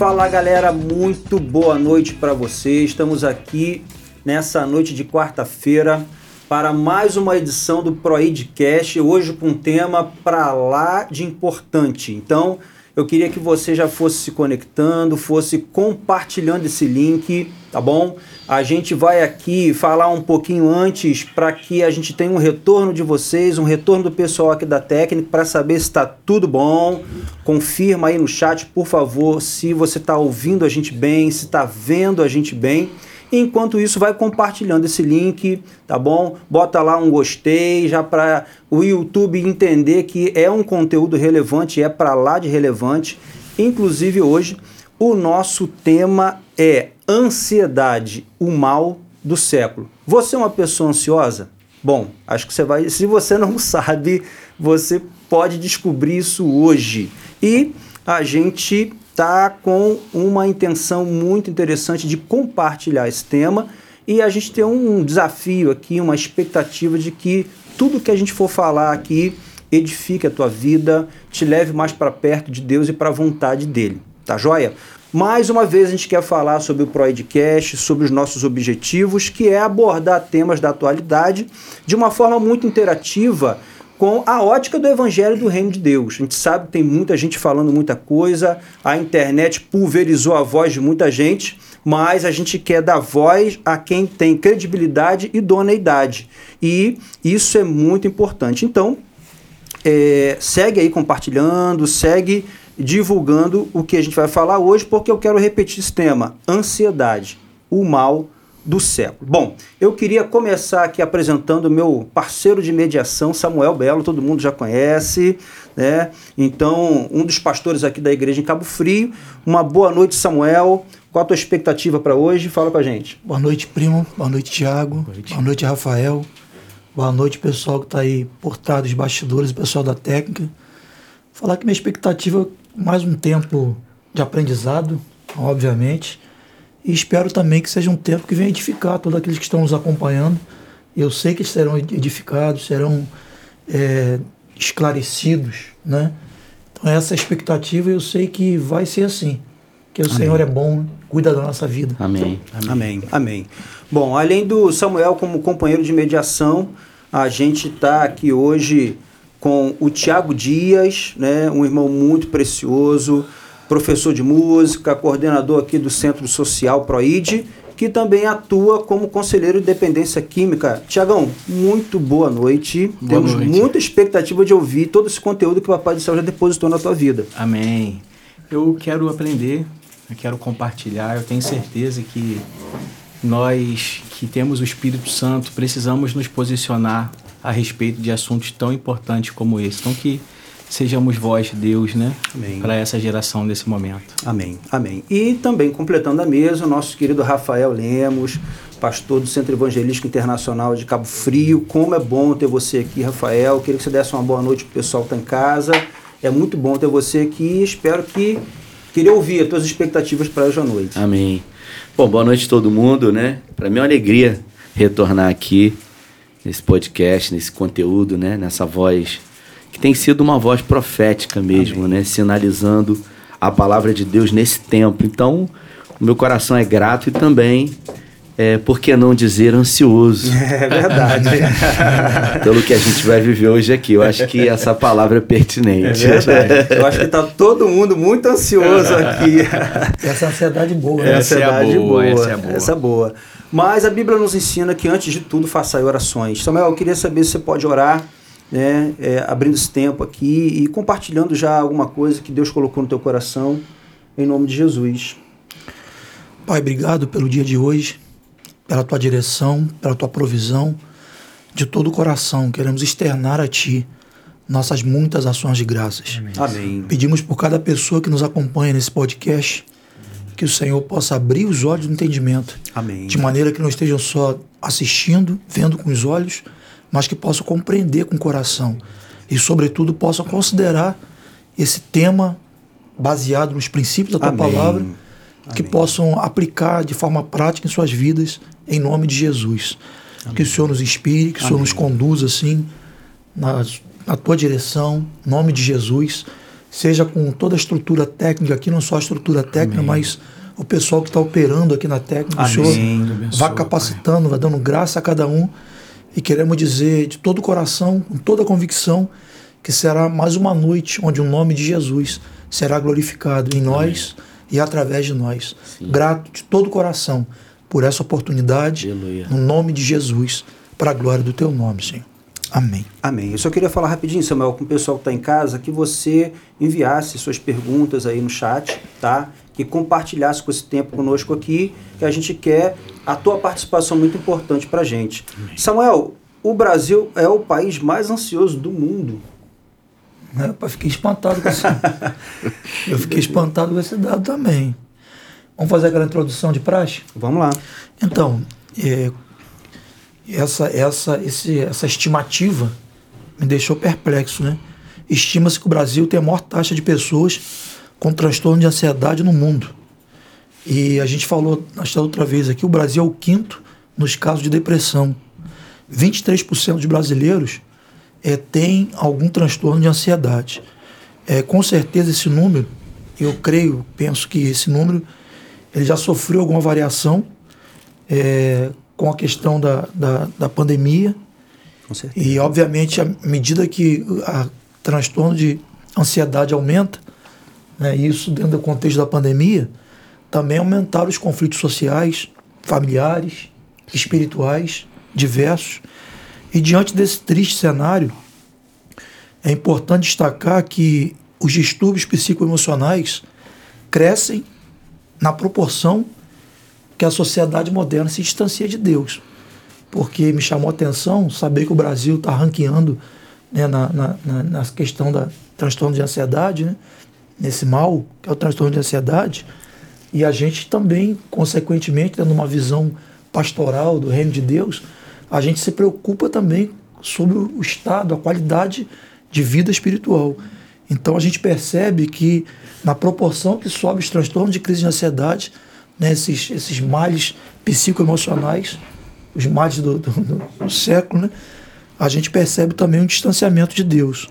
Fala galera, muito boa noite para vocês. Estamos aqui nessa noite de quarta-feira para mais uma edição do ProIdcast, hoje com um tema para lá de importante. Então, eu queria que você já fosse se conectando, fosse compartilhando esse link, tá bom? A gente vai aqui falar um pouquinho antes para que a gente tenha um retorno de vocês, um retorno do pessoal aqui da técnica para saber se está tudo bom. Confirma aí no chat, por favor, se você está ouvindo a gente bem, se está vendo a gente bem. Enquanto isso, vai compartilhando esse link, tá bom? Bota lá um gostei, já para o YouTube entender que é um conteúdo relevante, é para lá de relevante. Inclusive hoje, o nosso tema é ansiedade, o mal do século. Você é uma pessoa ansiosa? Bom, acho que você vai. Se você não sabe, você pode descobrir isso hoje. E a gente está com uma intenção muito interessante de compartilhar esse tema e a gente tem um desafio aqui, uma expectativa de que tudo que a gente for falar aqui edifique a tua vida, te leve mais para perto de Deus e para a vontade dele. Tá joia? Mais uma vez a gente quer falar sobre o Proidcast, sobre os nossos objetivos, que é abordar temas da atualidade de uma forma muito interativa com a ótica do evangelho do reino de Deus. A gente sabe que tem muita gente falando muita coisa, a internet pulverizou a voz de muita gente, mas a gente quer dar voz a quem tem credibilidade e idoneidade. E isso é muito importante. Então, é, segue aí compartilhando, segue divulgando o que a gente vai falar hoje, porque eu quero repetir esse tema: ansiedade, o mal do século. Bom, eu queria começar aqui apresentando o meu parceiro de mediação, Samuel Belo, todo mundo já conhece, né? Então, um dos pastores aqui da igreja em Cabo Frio. Uma boa noite, Samuel. Qual a tua expectativa para hoje? Fala com a gente. Boa noite, primo. Boa noite, Tiago. Boa noite. Boa noite, Rafael. Boa noite, pessoal que está aí por trás dos bastidores, pessoal da técnica. Falar que minha expectativa é mais um tempo de aprendizado, obviamente e espero também que seja um tempo que venha edificar todos aqueles que estão nos acompanhando. Eu sei que serão edificados, serão é, esclarecidos, né? Então essa expectativa eu sei que vai ser assim. Que o Amém. Senhor é bom, cuida da nossa vida. Amém. Amém. Amém. Amém. Bom, além do Samuel como companheiro de mediação, a gente está aqui hoje com o Tiago Dias, né, um irmão muito precioso, professor de música, coordenador aqui do Centro Social Proid, que também atua como conselheiro de dependência química. Tiagão, muito boa noite. Boa Temos noite. muita expectativa de ouvir todo esse conteúdo que o Papai do Céu já depositou na tua vida. Amém. Eu quero aprender, eu quero compartilhar, eu tenho certeza que nós que temos o Espírito Santo precisamos nos posicionar a respeito de assuntos tão importantes como esse. Então que sejamos vós, Deus, né? Para essa geração desse momento. Amém. Amém. E também completando a mesa, o nosso querido Rafael Lemos, pastor do Centro Evangelístico Internacional de Cabo Frio. Como é bom ter você aqui, Rafael. Queria que você desse uma boa noite para o pessoal que está em casa. É muito bom ter você aqui. Espero que queria ouvir as tuas expectativas para hoje à noite. Amém. Bom, boa noite a todo mundo, né? Para mim é uma alegria retornar aqui nesse podcast, nesse conteúdo, né? Nessa voz que tem sido uma voz profética mesmo, Amém. né? Sinalizando a palavra de Deus nesse tempo. Então, o meu coração é grato e também, é, por que não dizer ansioso? É verdade. Pelo que a gente vai viver hoje aqui. Eu acho que essa palavra é pertinente. É verdade. Eu acho que está todo mundo muito ansioso aqui. Essa ansiedade boa. Né? Essa ansiedade é boa, boa. Essa é boa. Essa é boa. Mas a Bíblia nos ensina que antes de tudo faça orações. Samuel, eu queria saber se você pode orar né, é, abrindo esse tempo aqui e compartilhando já alguma coisa que Deus colocou no teu coração, em nome de Jesus. Pai, obrigado pelo dia de hoje, pela tua direção, pela tua provisão, de todo o coração. Queremos externar a Ti nossas muitas ações de graças. Amém. Pedimos por cada pessoa que nos acompanha nesse podcast que o Senhor possa abrir os olhos do entendimento. Amém. De maneira que não estejam só assistindo, vendo com os olhos, mas que possam compreender com o coração e, sobretudo, possam considerar esse tema baseado nos princípios da tua Amém. palavra, que Amém. possam aplicar de forma prática em suas vidas, em nome de Jesus. Amém. Que o Senhor nos inspire, que o Senhor nos conduza assim na, na tua direção, em nome de Jesus. seja com toda a estrutura técnica aqui, não só a estrutura técnica, mas o pessoal que está operando aqui na técnica. Amém. O Senhor vá capacitando, vai dando graça a cada um. E queremos dizer de todo o coração, com toda a convicção, que será mais uma noite onde o nome de Jesus será glorificado em nós Amém. e através de nós. Sim. Grato de todo o coração por essa oportunidade, Aleluia. no nome de Jesus, para a glória do teu nome, Senhor. Amém. Amém. Eu só queria falar rapidinho, Samuel, com o pessoal que está em casa, que você enviasse suas perguntas aí no chat, tá? Que compartilhasse com esse tempo conosco aqui, que a gente quer a tua participação muito importante para a gente. Amém. Samuel, o Brasil é o país mais ansioso do mundo. Eu fiquei espantado com esse, eu fiquei espantado com esse dado também. Vamos fazer aquela introdução de praxe? Vamos lá. Então, é, essa, essa, esse, essa estimativa me deixou perplexo, né? Estima-se que o Brasil tem a maior taxa de pessoas com transtorno de ansiedade no mundo. E a gente falou nesta outra vez aqui, o Brasil é o quinto nos casos de depressão. 23% dos brasileiros é, têm algum transtorno de ansiedade. É, com certeza esse número, eu creio, penso que esse número ele já sofreu alguma variação é, com a questão da, da, da pandemia. E, obviamente, à medida que o transtorno de ansiedade aumenta, né, isso dentro do contexto da pandemia, também aumentaram os conflitos sociais, familiares, espirituais, diversos. E diante desse triste cenário, é importante destacar que os distúrbios psicoemocionais crescem na proporção que a sociedade moderna se distancia de Deus. Porque me chamou a atenção saber que o Brasil está ranqueando né, na, na, na, questão da transtorno de ansiedade, né, nesse mal, que é o transtorno de ansiedade, e a gente também, consequentemente, tendo uma visão pastoral do reino de Deus, a gente se preocupa também sobre o estado, a qualidade de vida espiritual. Então a gente percebe que, na proporção que sobe os transtornos de crise de ansiedade, né, esses, esses males psicoemocionais, os males do, do, do, século, né, a gente percebe também um distanciamento de Deus.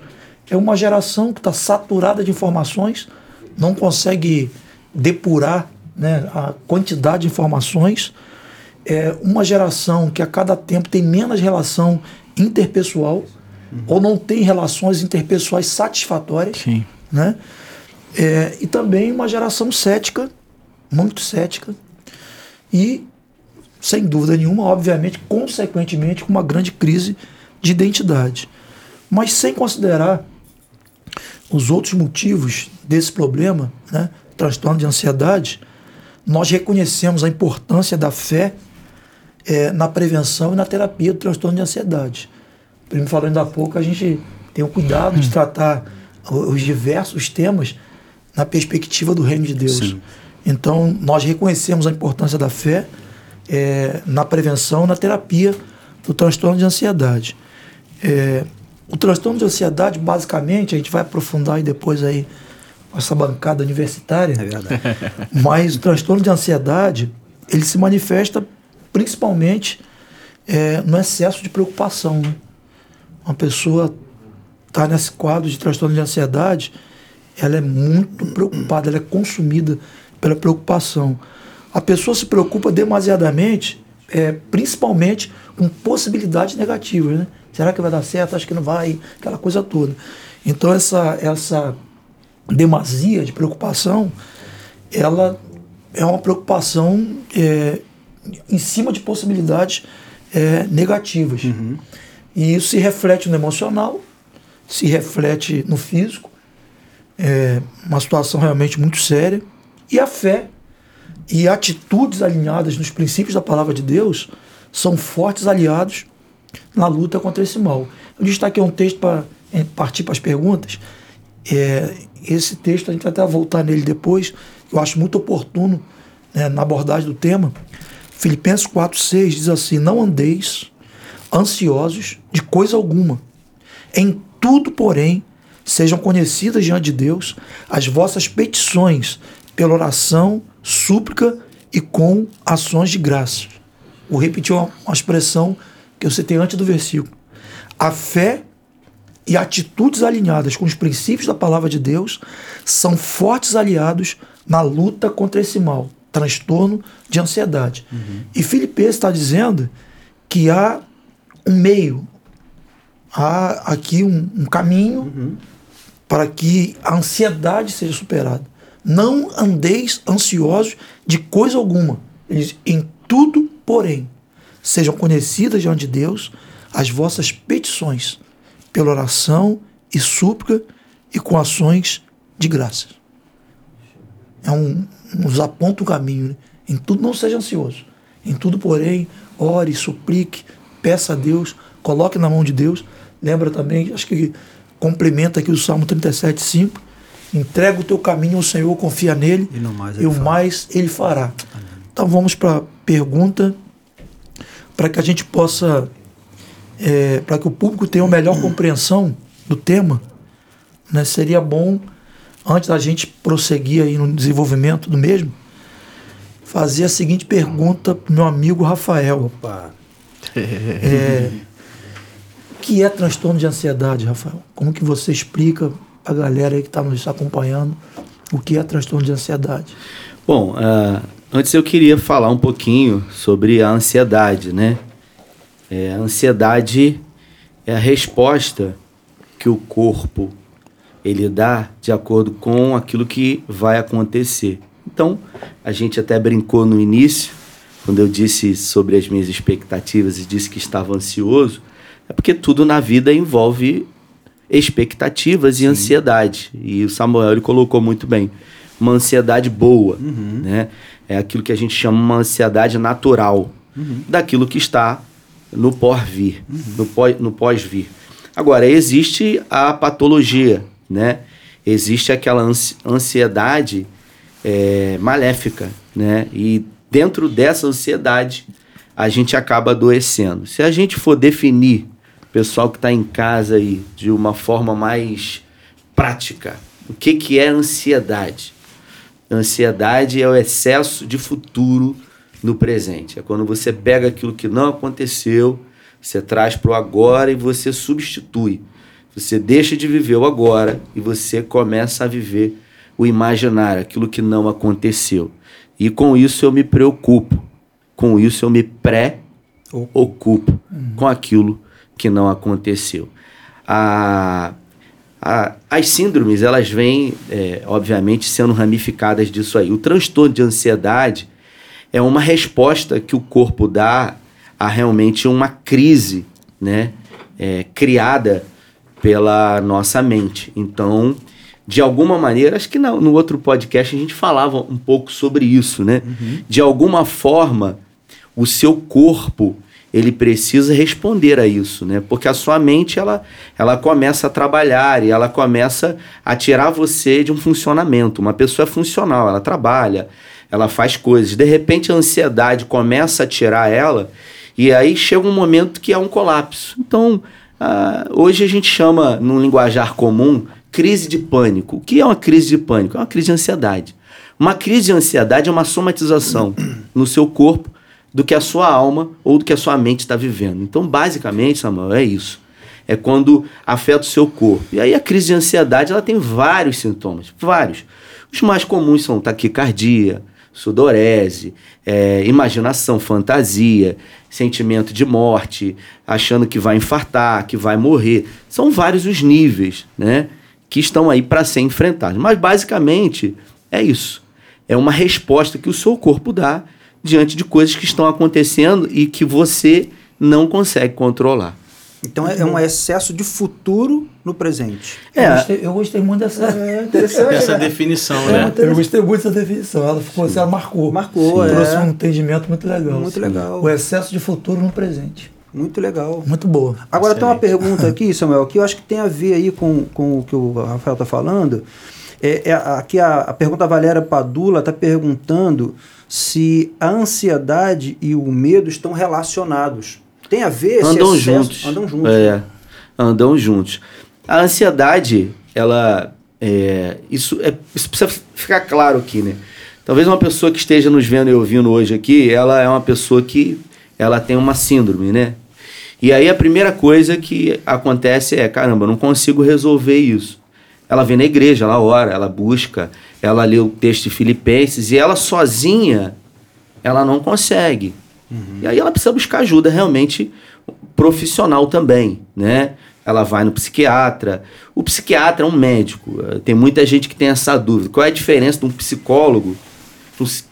É uma geração que está saturada de informações, não consegue depurar né, a quantidade de informações. É uma geração que a cada tempo tem menos relação interpessoal uhum. ou não tem relações interpessoais satisfatórias. Sim. Né? É, e também uma geração cética muito cética e, sem dúvida nenhuma, obviamente, consequentemente, com uma grande crise de identidade. Mas sem considerar os outros motivos desse problema, né, transtorno de ansiedade, nós reconhecemos a importância da fé é, na prevenção e na terapia do transtorno de ansiedade. Como falando há pouco, a gente tem o cuidado de tratar os diversos temas na perspectiva do reino de Deus. Sim. Então, nós reconhecemos a importância da fé é, na prevenção, na terapia do transtorno de ansiedade. É, o transtorno de ansiedade, basicamente, a gente vai aprofundar aí depois aí essa bancada universitária. É verdade. Mas o transtorno de ansiedade, ele se manifesta principalmente é, no excesso de preocupação. Né? Uma pessoa está nesse quadro de transtorno de ansiedade, ela é muito preocupada, ela é consumida pela preocupação. A pessoa se preocupa demasiadamente, é, principalmente com possibilidades negativas. Né? Será que vai dar certo? Acho que não vai, aquela coisa toda. Então essa, essa demasia de preocupação, ela é uma preocupação é, em cima de possibilidades é, negativas. Uhum. E isso se reflete no emocional, se reflete no físico, é uma situação realmente muito séria. E a fé e atitudes alinhadas nos princípios da palavra de Deus são fortes aliados na luta contra esse mal. Eu destaquei um texto para partir para as perguntas. É, esse texto, a gente vai até voltar nele depois, eu acho muito oportuno né, na abordagem do tema. Filipenses 4,6 diz assim: Não andeis ansiosos de coisa alguma. Em tudo, porém, sejam conhecidas diante de Deus as vossas petições pela oração, súplica e com ações de graça. Vou repetir uma, uma expressão que eu citei antes do versículo. A fé e atitudes alinhadas com os princípios da palavra de Deus são fortes aliados na luta contra esse mal, transtorno de ansiedade. Uhum. E Filipenses está dizendo que há um meio, há aqui um, um caminho uhum. para que a ansiedade seja superada. Não andeis ansiosos de coisa alguma. Ele em tudo, porém, sejam conhecidas diante de Deus as vossas petições, pela oração e súplica e com ações de graças. É um, nos aponta o caminho. Né? Em tudo não seja ansioso. Em tudo, porém, ore, suplique, peça a Deus, coloque na mão de Deus. Lembra também, acho que complementa aqui o Salmo 37, 5. Entrega o teu caminho ao Senhor, confia nele, e, mais e o mais ele fará. Amém. Então vamos para a pergunta, para que a gente possa, é, para que o público tenha uma melhor compreensão do tema. Né? Seria bom, antes da gente prosseguir aí no desenvolvimento do mesmo, fazer a seguinte pergunta para meu amigo Rafael. Opa! É, o que é transtorno de ansiedade, Rafael? Como que você explica para a galera aí que está nos acompanhando o que é transtorno de ansiedade? Bom, uh, antes eu queria falar um pouquinho sobre a ansiedade, né? É, a ansiedade é a resposta que o corpo ele dá de acordo com aquilo que vai acontecer. Então, a gente até brincou no início quando eu disse sobre as minhas expectativas e disse que estava ansioso, é porque tudo na vida envolve expectativas Sim. e ansiedade. E o Samuel ele colocou muito bem. Uma ansiedade boa, uhum. né? É aquilo que a gente chama uma ansiedade natural, uhum. daquilo que está no porvir, uhum. no, pós, no pós-vir. Agora, existe a patologia, né? Existe aquela ansiedade é, maléfica, né? E dentro dessa ansiedade, a gente acaba adoecendo. Se a gente for definir, pessoal que está em casa aí, de uma forma mais prática, o que, que é ansiedade? Ansiedade é o excesso de futuro no presente. É quando você pega aquilo que não aconteceu, você traz para o agora e você substitui. Você deixa de viver o agora e você começa a viver o imaginário, aquilo que não aconteceu. E com isso eu me preocupo. Com isso eu me pré-ocupo uhum. com aquilo que não aconteceu. A, a, as síndromes, elas vêm, é, obviamente, sendo ramificadas disso aí. O transtorno de ansiedade é uma resposta que o corpo dá a realmente uma crise, né? É, criada pela nossa mente. Então, de alguma maneira, acho que no, no outro podcast a gente falava um pouco sobre isso, né? Uhum. De alguma forma, o seu corpo ele precisa responder a isso, né? Porque a sua mente ela, ela começa a trabalhar e ela começa a tirar você de um funcionamento. Uma pessoa é funcional, ela trabalha, ela faz coisas. De repente a ansiedade começa a tirar ela e aí chega um momento que é um colapso. Então, uh, hoje a gente chama, num linguajar comum, crise de pânico. O que é uma crise de pânico? É uma crise de ansiedade. Uma crise de ansiedade é uma somatização no seu corpo do que a sua alma ou do que a sua mente está vivendo. Então, basicamente, Samuel, é isso. É quando afeta o seu corpo. E aí a crise de ansiedade ela tem vários sintomas, vários. Os mais comuns são taquicardia, sudorese, é, imaginação, fantasia, sentimento de morte, achando que vai infartar, que vai morrer. São vários os níveis, né? que estão aí para ser enfrentados. Mas basicamente é isso. É uma resposta que o seu corpo dá diante de coisas que estão acontecendo e que você não consegue controlar. Então é, é um excesso de futuro no presente. É, eu gostei, eu gostei muito dessa, é, essa né? definição, né? Eu gostei muito dessa definição. Ela ficou, ela marcou. Marcou, Sim. Trouxe um entendimento muito legal. Muito legal. O excesso de futuro no presente. Muito legal. Muito boa. Agora tem uma pergunta aqui, Samuel, que eu acho que tem a ver aí com, com o que o Rafael está falando. É, é, aqui a, a pergunta da Valéria Padula está perguntando se a ansiedade e o medo estão relacionados. Tem a ver? Andam excesso? juntos. Andam juntos. É, né? andam juntos. A ansiedade, ela. É, isso, é, isso precisa ficar claro aqui, né? Talvez uma pessoa que esteja nos vendo e ouvindo hoje aqui, ela é uma pessoa que ela tem uma síndrome, né? E aí a primeira coisa que acontece é, caramba, eu não consigo resolver isso. Ela vem na igreja, ela ora, ela busca, ela lê o texto de Filipenses e ela sozinha, ela não consegue. Uhum. E aí ela precisa buscar ajuda realmente profissional também, né? Ela vai no psiquiatra. O psiquiatra é um médico. Tem muita gente que tem essa dúvida. Qual é a diferença de um psicólogo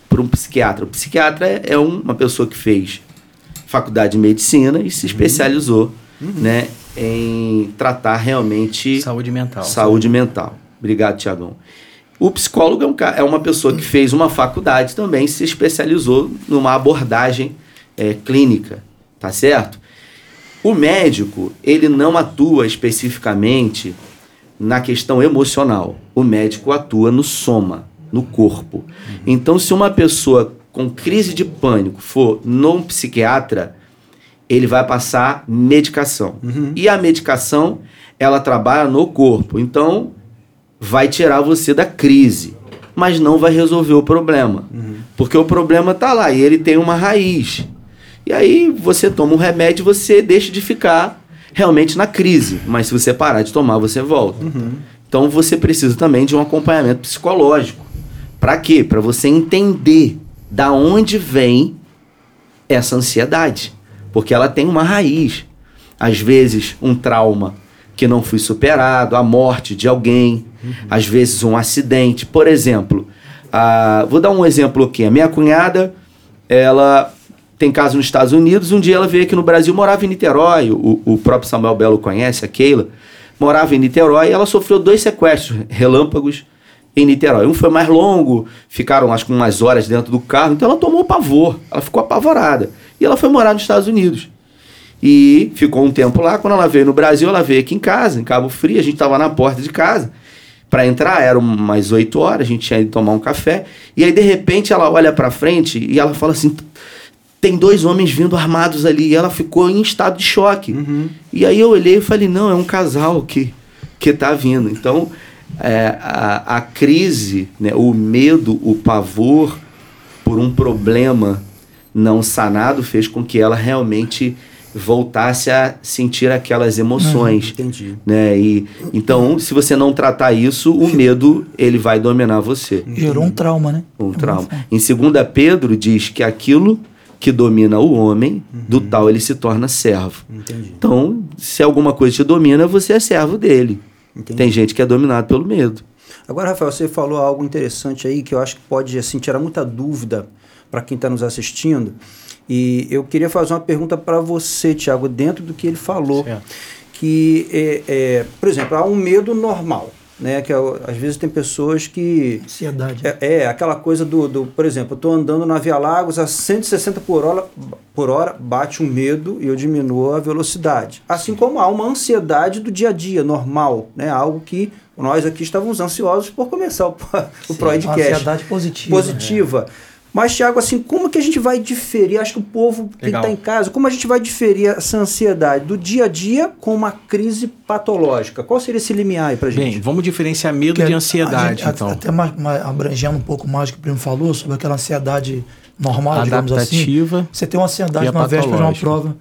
para um psiquiatra? O psiquiatra é, uma pessoa que fez faculdade de medicina e se uhum. especializou, uhum. né, em tratar realmente saúde mental. Saúde mental. Obrigado, Tiagão. O psicólogo é, um, é, uma pessoa que fez uma faculdade também, se especializou numa abordagem é, clínica, tá certo? O médico, ele não atua especificamente na questão emocional. O médico atua no soma, no corpo. Então, se uma pessoa com crise de pânico for num psiquiatra, ele vai passar medicação. Uhum. E a medicação, ela trabalha no corpo. Então, vai tirar você da crise, mas não vai resolver o problema. Uhum. Porque o problema está lá e ele tem uma raiz. E aí você toma um remédio e você deixa de ficar realmente na crise. Mas se você parar de tomar, você volta. Uhum. Então você precisa também de um acompanhamento psicológico. Para quê? Para você entender da onde vem essa ansiedade. Porque ela tem uma raiz. Às vezes, um trauma que não foi superado, a morte de alguém, uhum. às vezes um acidente. Por exemplo, a, vou dar um exemplo aqui. A minha cunhada, ela tem casa nos Estados Unidos. Um dia ela veio aqui no Brasil, morava em Niterói. O, o próprio Samuel Belo conhece, a Keila. Morava em Niterói e ela sofreu dois sequestros relâmpagos em Niterói. Um foi mais longo, ficaram acho que umas horas dentro do carro, então ela tomou pavor, ela ficou apavorada. E ela foi morar nos Estados Unidos. E ficou um tempo lá. Quando ela veio no Brasil, ela veio aqui em casa, em Cabo Frio. A gente estava na porta de casa. Para entrar, eram umas 8 horas, a gente tinha ido tomar um café. E aí, de repente, ela olha para frente e ela fala assim: tem dois homens vindo armados ali. E ela ficou em estado de choque. Uhum. E aí eu olhei e falei, não, é um casal que, que tá vindo. Então, é, a, a crise, né, o medo, o pavor por um problema não sanado fez com que ela realmente voltasse a sentir aquelas emoções. Uhum, entendi. Né? E, então, se você não tratar isso, o medo ele vai dominar você. Gerou um trauma, né? Um trauma. Em 2 Pedro diz que aquilo que domina o homem, uhum. do tal ele se torna servo. Entendi. Então, se alguma coisa te domina, você é servo dele. Entendi. Tem gente que é dominado pelo medo. Agora, Rafael, você falou algo interessante aí que eu acho que pode assim, tirar muita dúvida para quem está nos assistindo. E eu queria fazer uma pergunta para você, Tiago, dentro do que ele falou. Certo. Que, é, é, por exemplo, há um medo normal né? Que é, às vezes tem pessoas que. Ansiedade. É, é aquela coisa do, do. Por exemplo, eu estou andando na Via Lagos a 160 por hora, por hora, bate um medo e eu diminuo a velocidade. Assim como há uma ansiedade do dia a dia, normal, né? Algo que nós aqui estávamos ansiosos por começar o, o Proedcast. Uma ansiedade positiva. Positiva. Né? Mas, Tiago, assim, como que a gente vai diferir? Acho que o povo que está em casa, como a gente vai diferir essa ansiedade do dia a dia com uma crise patológica? Qual seria esse limiar aí pra gente? Bem, vamos diferenciar medo Porque de ansiedade, gente, então. Até mais, mais, abrangendo um pouco mais o que o Primo falou, sobre aquela ansiedade normal, Adaptativa digamos assim. Você tem uma ansiedade na véspera de uma prova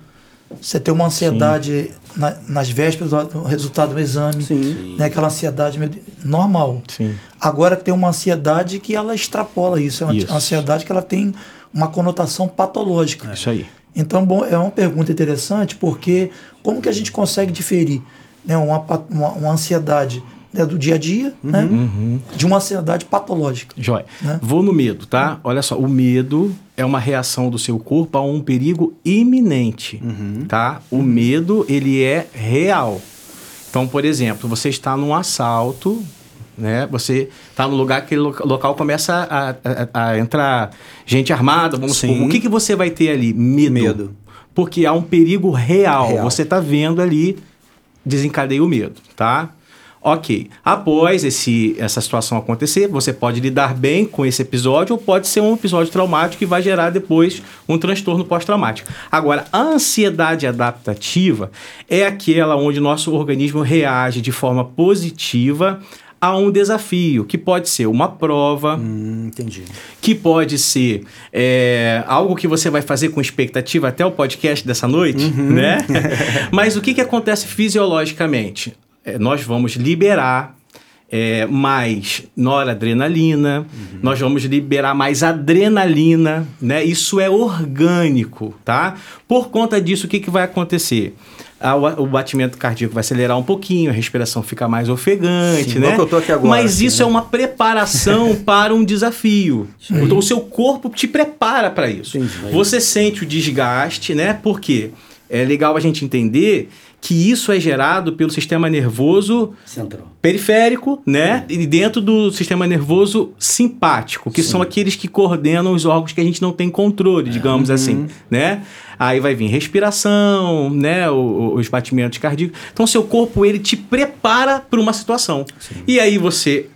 você tem uma ansiedade na, nas vésperas do resultado do exame, Sim. Né, aquela ansiedade normal. Sim. Agora tem uma ansiedade que ela extrapola isso, é uma isso. ansiedade que ela tem uma conotação patológica. É isso aí. Então, bom, é uma pergunta interessante porque como que a gente consegue diferir né, uma, uma, uma ansiedade né, do dia a dia, uhum. né, uhum. de uma ansiedade patológica. Jóia. Né? Vou no medo, tá? Olha só, o medo é uma reação do seu corpo a um perigo iminente, uhum. tá? O medo, ele é real. Então, por exemplo, você está num assalto, né? Você está no lugar que o local começa a, a, a, entrar gente armada, vamos Sim. supor. O que, que você vai ter ali? Medo. Medo. Porque há um perigo real. real. Você está vendo ali, desencadeia o medo, tá? Ok, após esse, essa situação acontecer, você pode lidar bem com esse episódio ou pode ser um episódio traumático que vai gerar depois um transtorno pós-traumático. Agora, a ansiedade adaptativa é aquela onde nosso organismo reage de forma positiva a um desafio, que pode ser uma prova, Hum, entendi. que pode ser é, algo que você vai fazer com expectativa até o podcast dessa noite, né? Mas o que, que acontece fisiologicamente? É, nós vamos liberar é, mais noradrenalina, nós vamos liberar mais adrenalina, né? Isso é orgânico, tá? Por conta disso, o que, que vai acontecer? Ah, o, o batimento cardíaco vai acelerar um pouquinho, a respiração fica mais ofegante, Sim, né? que eu tô aqui agora, Mas assim, isso né? é uma preparação para um desafio. Então o seu corpo te prepara para isso. Entendi. Você sente o desgaste, né? Por quê? É legal a gente entender que isso é gerado pelo sistema nervoso Central. periférico, né? E dentro do sistema nervoso simpático, que são aqueles que coordenam os órgãos que a gente não tem controle, digamos assim, né? Aí vai vir respiração, né? O- os batimentos cardíacos. Então, seu corpo ele te prepara para uma situação. E aí você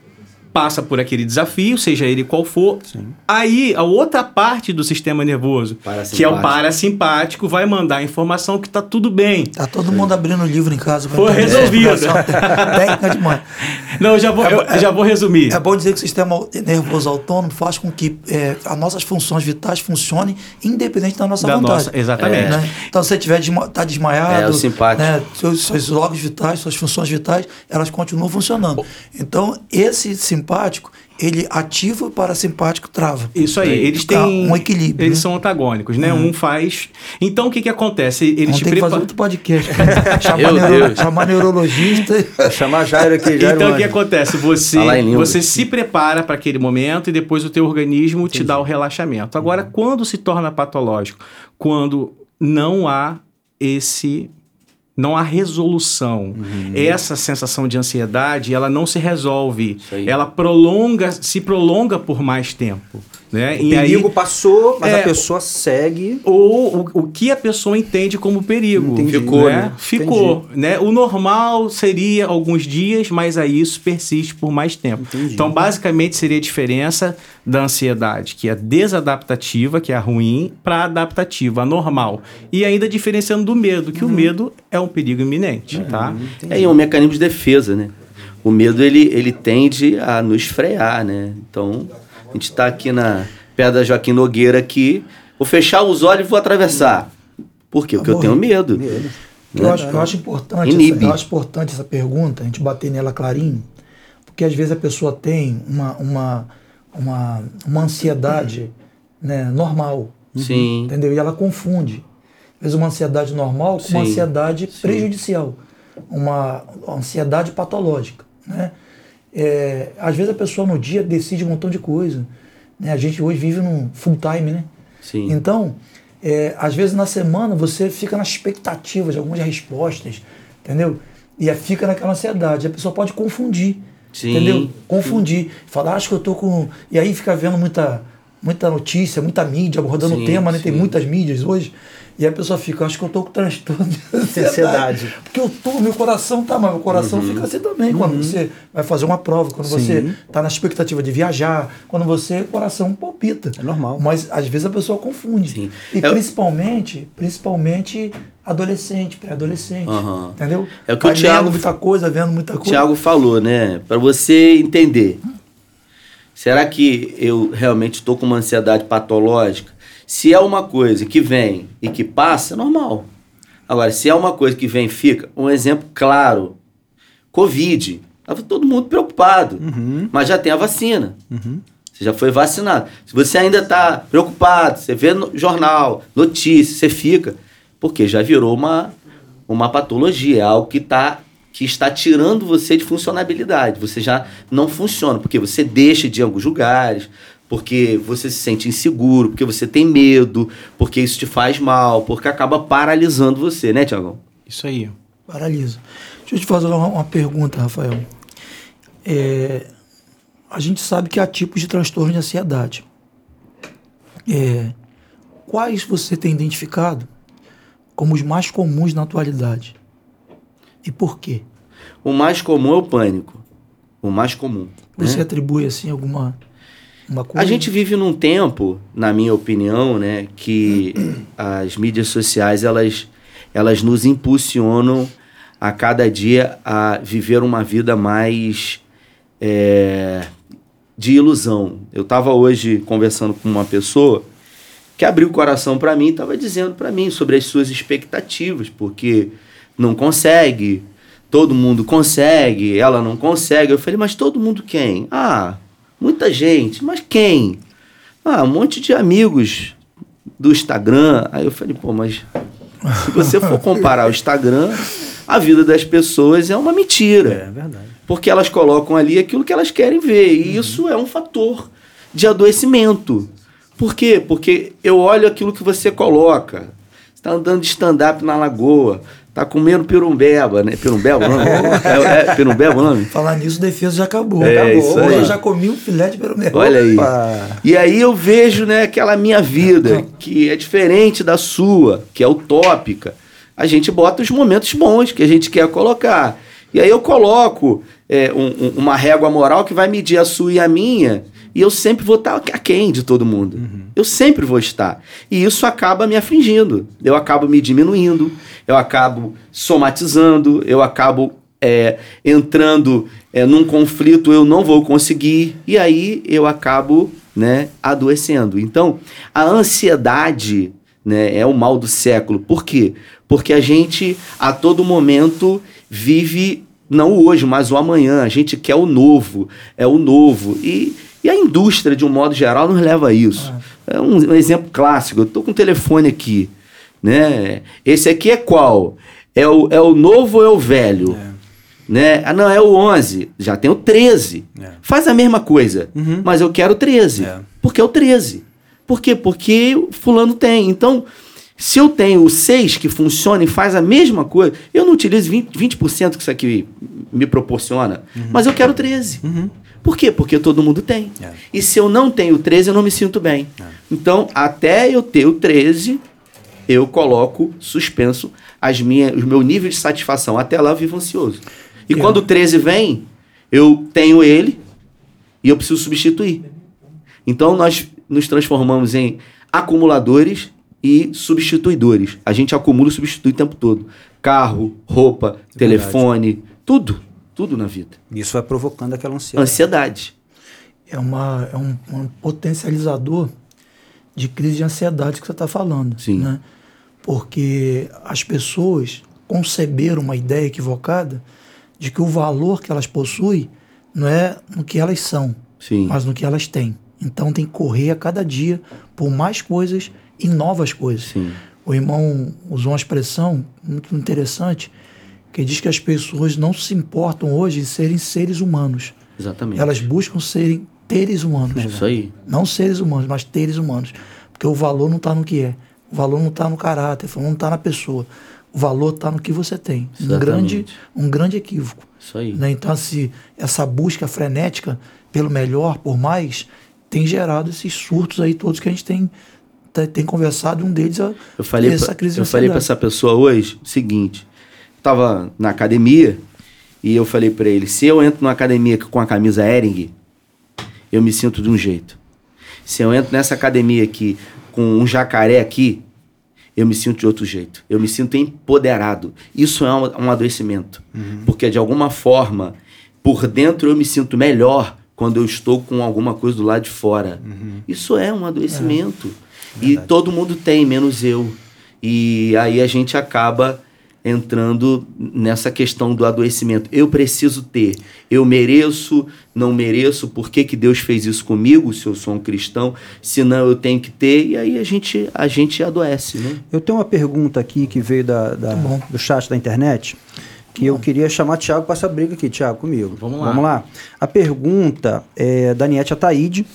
passa por aquele desafio, seja ele qual for. Aí a outra parte do sistema nervoso, que é o Parasimpático. vai mandar a informação que tá tudo bem. Tá todo mundo abrindo livro em casa. Foi resolvido. Técnica demais. Não, eu já vou, eu já vou resumir. É bom dizer que o sistema nervoso autônomo faz com que é, as nossas funções vitais funcionem independente da nossa Da vontade. nossa- exatamente. Né? Então, se você tiver desma tá desmaiado, É, o simpático. né, seus, seus órgãos vitais, suas funções vitais, elas continuam funcionando. Então, esse simpático, ele ativa o parasimpático trava. Isso aí, eles têm um equilíbrio, Eles né? são antagônicos, né? Um faz. Então o que que acontece? Eles te que fazer preparam. outro podcast. chamar, neuro- chamar neurologista. Chamar Jairo aqui, Jairo. Então o que acontece? Você, você se prepara para aquele momento e depois o teu organismo te dá o relaxamento. Agora, quando se torna patológico? Quando não há esse não há resolução. Essa sensação de ansiedade, ela não se resolve. Aí. Ela prolonga, se prolonga por mais tempo, né? O perigo passou, mas É, a pessoa segue. ou o, o que a pessoa entende como perigo. Entendi. Ficou, né? né? Ficou, né? O normal seria alguns dias, mas aí isso persiste por mais tempo. Entendi. Então, basicamente, seria a diferença da ansiedade, que é desadaptativa, que é a ruim, para adaptativa, a normal. E ainda diferenciando do medo, que o medo é um perigo iminente, tá? É e é um mecanismo de defesa, né? O medo ele, ele tende a nos frear, né? Então, a gente está aqui na da Joaquim Nogueira aqui, vou fechar os olhos e vou atravessar. Por quê? Porque eu tenho medo. Que eu, acho, eu acho importante Inibe. essa, eu acho importante essa pergunta, a gente bater nela clarinho, porque às vezes a pessoa tem uma, uma, uma, uma ansiedade né, normal, Sim. entendeu? E ela confunde. Às vezes uma ansiedade normal com uma Sim, ansiedade prejudicial, uma ansiedade patológica, né? É, às vezes a pessoa no dia decide um montão de coisa, né? A gente hoje vive num full time, né? Sim. Então, é, às vezes na semana você fica na expectativa de algumas respostas, entendeu? E fica naquela ansiedade. A pessoa pode confundir, Sim, entendeu? Confundir. Falar, acho que eu tô com. E aí fica vendo muita, muita notícia, muita mídia abordando Sim, o tema, né? Tem muitas mídias hoje. E a pessoa fica, acho que eu tô com transtorno de ansiedade. Ansiedade. Porque eu tô, meu coração tá, mas meu coração fica assim também. Quando você vai fazer uma prova, quando você Sim. tá na expectativa de viajar, quando você, o coração palpita. É normal. Mas às vezes a pessoa confunde. Sim. E É- principalmente, principalmente adolescente, pré-adolescente. Aham. Entendeu? É o que o Vai Thiago- lendo muita coisa, vendo muita O coisa. Tiago falou, né? Para você entender. Será que eu realmente estou com uma ansiedade patológica? Se é uma coisa que vem e que passa, é normal. Agora, se é uma coisa que vem e fica, um exemplo claro: Covid. Estava todo mundo preocupado, mas já tem a vacina. Você já foi vacinado. Se você ainda está preocupado, você vê no jornal, notícia, você fica, porque já virou uma, uma patologia, é algo que, tá, que está tirando você de funcionabilidade. Você já não funciona, porque você deixa de ir alguns lugares, porque você se sente inseguro, porque você tem medo, porque isso te faz mal, porque acaba paralisando você, né, Tiagão? Isso aí. Paralisa. Deixa eu te fazer uma, uma pergunta, Rafael. É, a gente sabe que há tipos de transtorno de ansiedade. É, quais você tem identificado como os mais comuns na atualidade? E por quê? O mais comum é o pânico. O mais comum. Você né? atribui assim alguma? A gente vive num tempo, na minha opinião, né, que as mídias sociais elas, elas nos impulsionam a cada dia a viver uma vida mais é, de ilusão. Eu estava hoje conversando com uma pessoa que abriu o coração para mim e estava dizendo para mim sobre as suas expectativas, porque não consegue, todo mundo consegue, ela não consegue. Eu falei, mas todo mundo quem? Ah, muita gente, mas quem? Ah, um monte de amigos do Instagram. Aí eu falei, pô, mas se você for comparar o Instagram, a vida das pessoas é uma mentira. É verdade. Porque elas colocam ali aquilo que elas querem ver. E uhum. isso é um fator de adoecimento. Por quê? Porque eu olho aquilo que você coloca. Você está andando de stand-up na lagoa, tá comendo pirumbeba, né? Pirumbeba, não? é, é pirumbeba o nome? Falar nisso, o defesa já acabou. É, acabou. Hoje eu já comi um filé de pirumbeba. Olha aí. E aí eu vejo, né, aquela minha vida, que é diferente da sua, que é utópica. A gente bota os momentos bons que a gente quer colocar. E aí eu coloco é, um, um, uma régua moral que vai medir a sua e a minha e eu sempre vou estar aquém de todo mundo. Uhum. Eu sempre vou estar. E isso acaba me afligindo. Eu acabo me diminuindo, eu acabo somatizando, eu acabo é, entrando é, num conflito, eu não vou conseguir, e aí eu acabo né, adoecendo. Então, a ansiedade né, é o mal do século. Por quê? Porque a gente, a todo momento, vive não o hoje, mas o amanhã. A gente quer o novo, é o novo. E e a indústria, de um modo geral, nos leva a isso. Ah. É um, um, exemplo clássico. Eu estou com o telefone aqui. Né? Esse aqui é qual? É o, é o novo ou é o velho? É. Né? Ah, não, é o 11. Já tem o 13. É. Faz a mesma coisa. Uhum. Mas eu quero o 13. É. Porque é o 13. Por quê? Porque fulano tem. Então, se eu tenho o 6 que funciona e faz a mesma coisa, eu não utilizo 20%, 20 que isso aqui me proporciona. Uhum. Mas eu quero 13. Uhum. Por quê? Porque todo mundo tem. É. E se eu não tenho o 13, eu não me sinto bem. É. Então, até eu ter o 13, eu coloco suspenso as minhas, o meu nível de satisfação. Até lá eu vivo ansioso. E é. quando o 13 vem, eu tenho ele e eu preciso substituir. Então, nós nos transformamos em acumuladores e substituidores. A gente acumula e substitui o tempo todo. Carro, roupa, é telefone, tudo tudo na vida. Isso vai provocando aquela ansiedade. Ansiedade. É, uma, é um, um potencializador de crise de ansiedade que você está falando. Sim. Né? Porque as pessoas conceberam uma ideia equivocada de que o valor que elas possuem não é no que elas são, Sim. mas no que elas têm. Então tem que correr a cada dia por mais coisas e novas coisas. Sim. O irmão usou uma expressão muito interessante que diz que as pessoas não se importam hoje em serem seres humanos. Exatamente. Elas buscam serem teres humanos. Isso aí. Não seres humanos, mas teres humanos. Porque o valor não está no que é. O valor não está no caráter, o valor não está na pessoa. O valor está no que você tem. Um grande, um grande equívoco. Isso aí. Né? Então, se essa busca frenética pelo melhor, por mais, tem gerado esses surtos aí todos que a gente tem, tem conversado. Um deles é eu falei essa crise Eu falei para essa pessoa hoje o seguinte: estava na academia e eu falei para ele: se eu entro na academia com a camisa Ering, eu me sinto de um jeito. Se eu entro nessa academia aqui com um jacaré aqui, eu me sinto de outro jeito. Eu me sinto empoderado. Isso é um, um adoecimento. Uhum. Porque de alguma forma, por dentro eu me sinto melhor quando eu estou com alguma coisa do lado de fora. Uhum. Isso é um adoecimento. É. E todo mundo tem, menos eu. E aí a gente acaba entrando nessa questão do adoecimento. Eu preciso ter, eu mereço, não mereço, por que, que Deus fez isso comigo, se eu sou um cristão, senão eu tenho que ter, e aí a gente, a gente adoece. Né? Eu tenho uma pergunta aqui que veio da, da do chat da internet, que eu queria chamar Tiago para essa briga aqui, Tiago, comigo. Vamos lá. Vamos lá. A pergunta é da Niete Ataíde,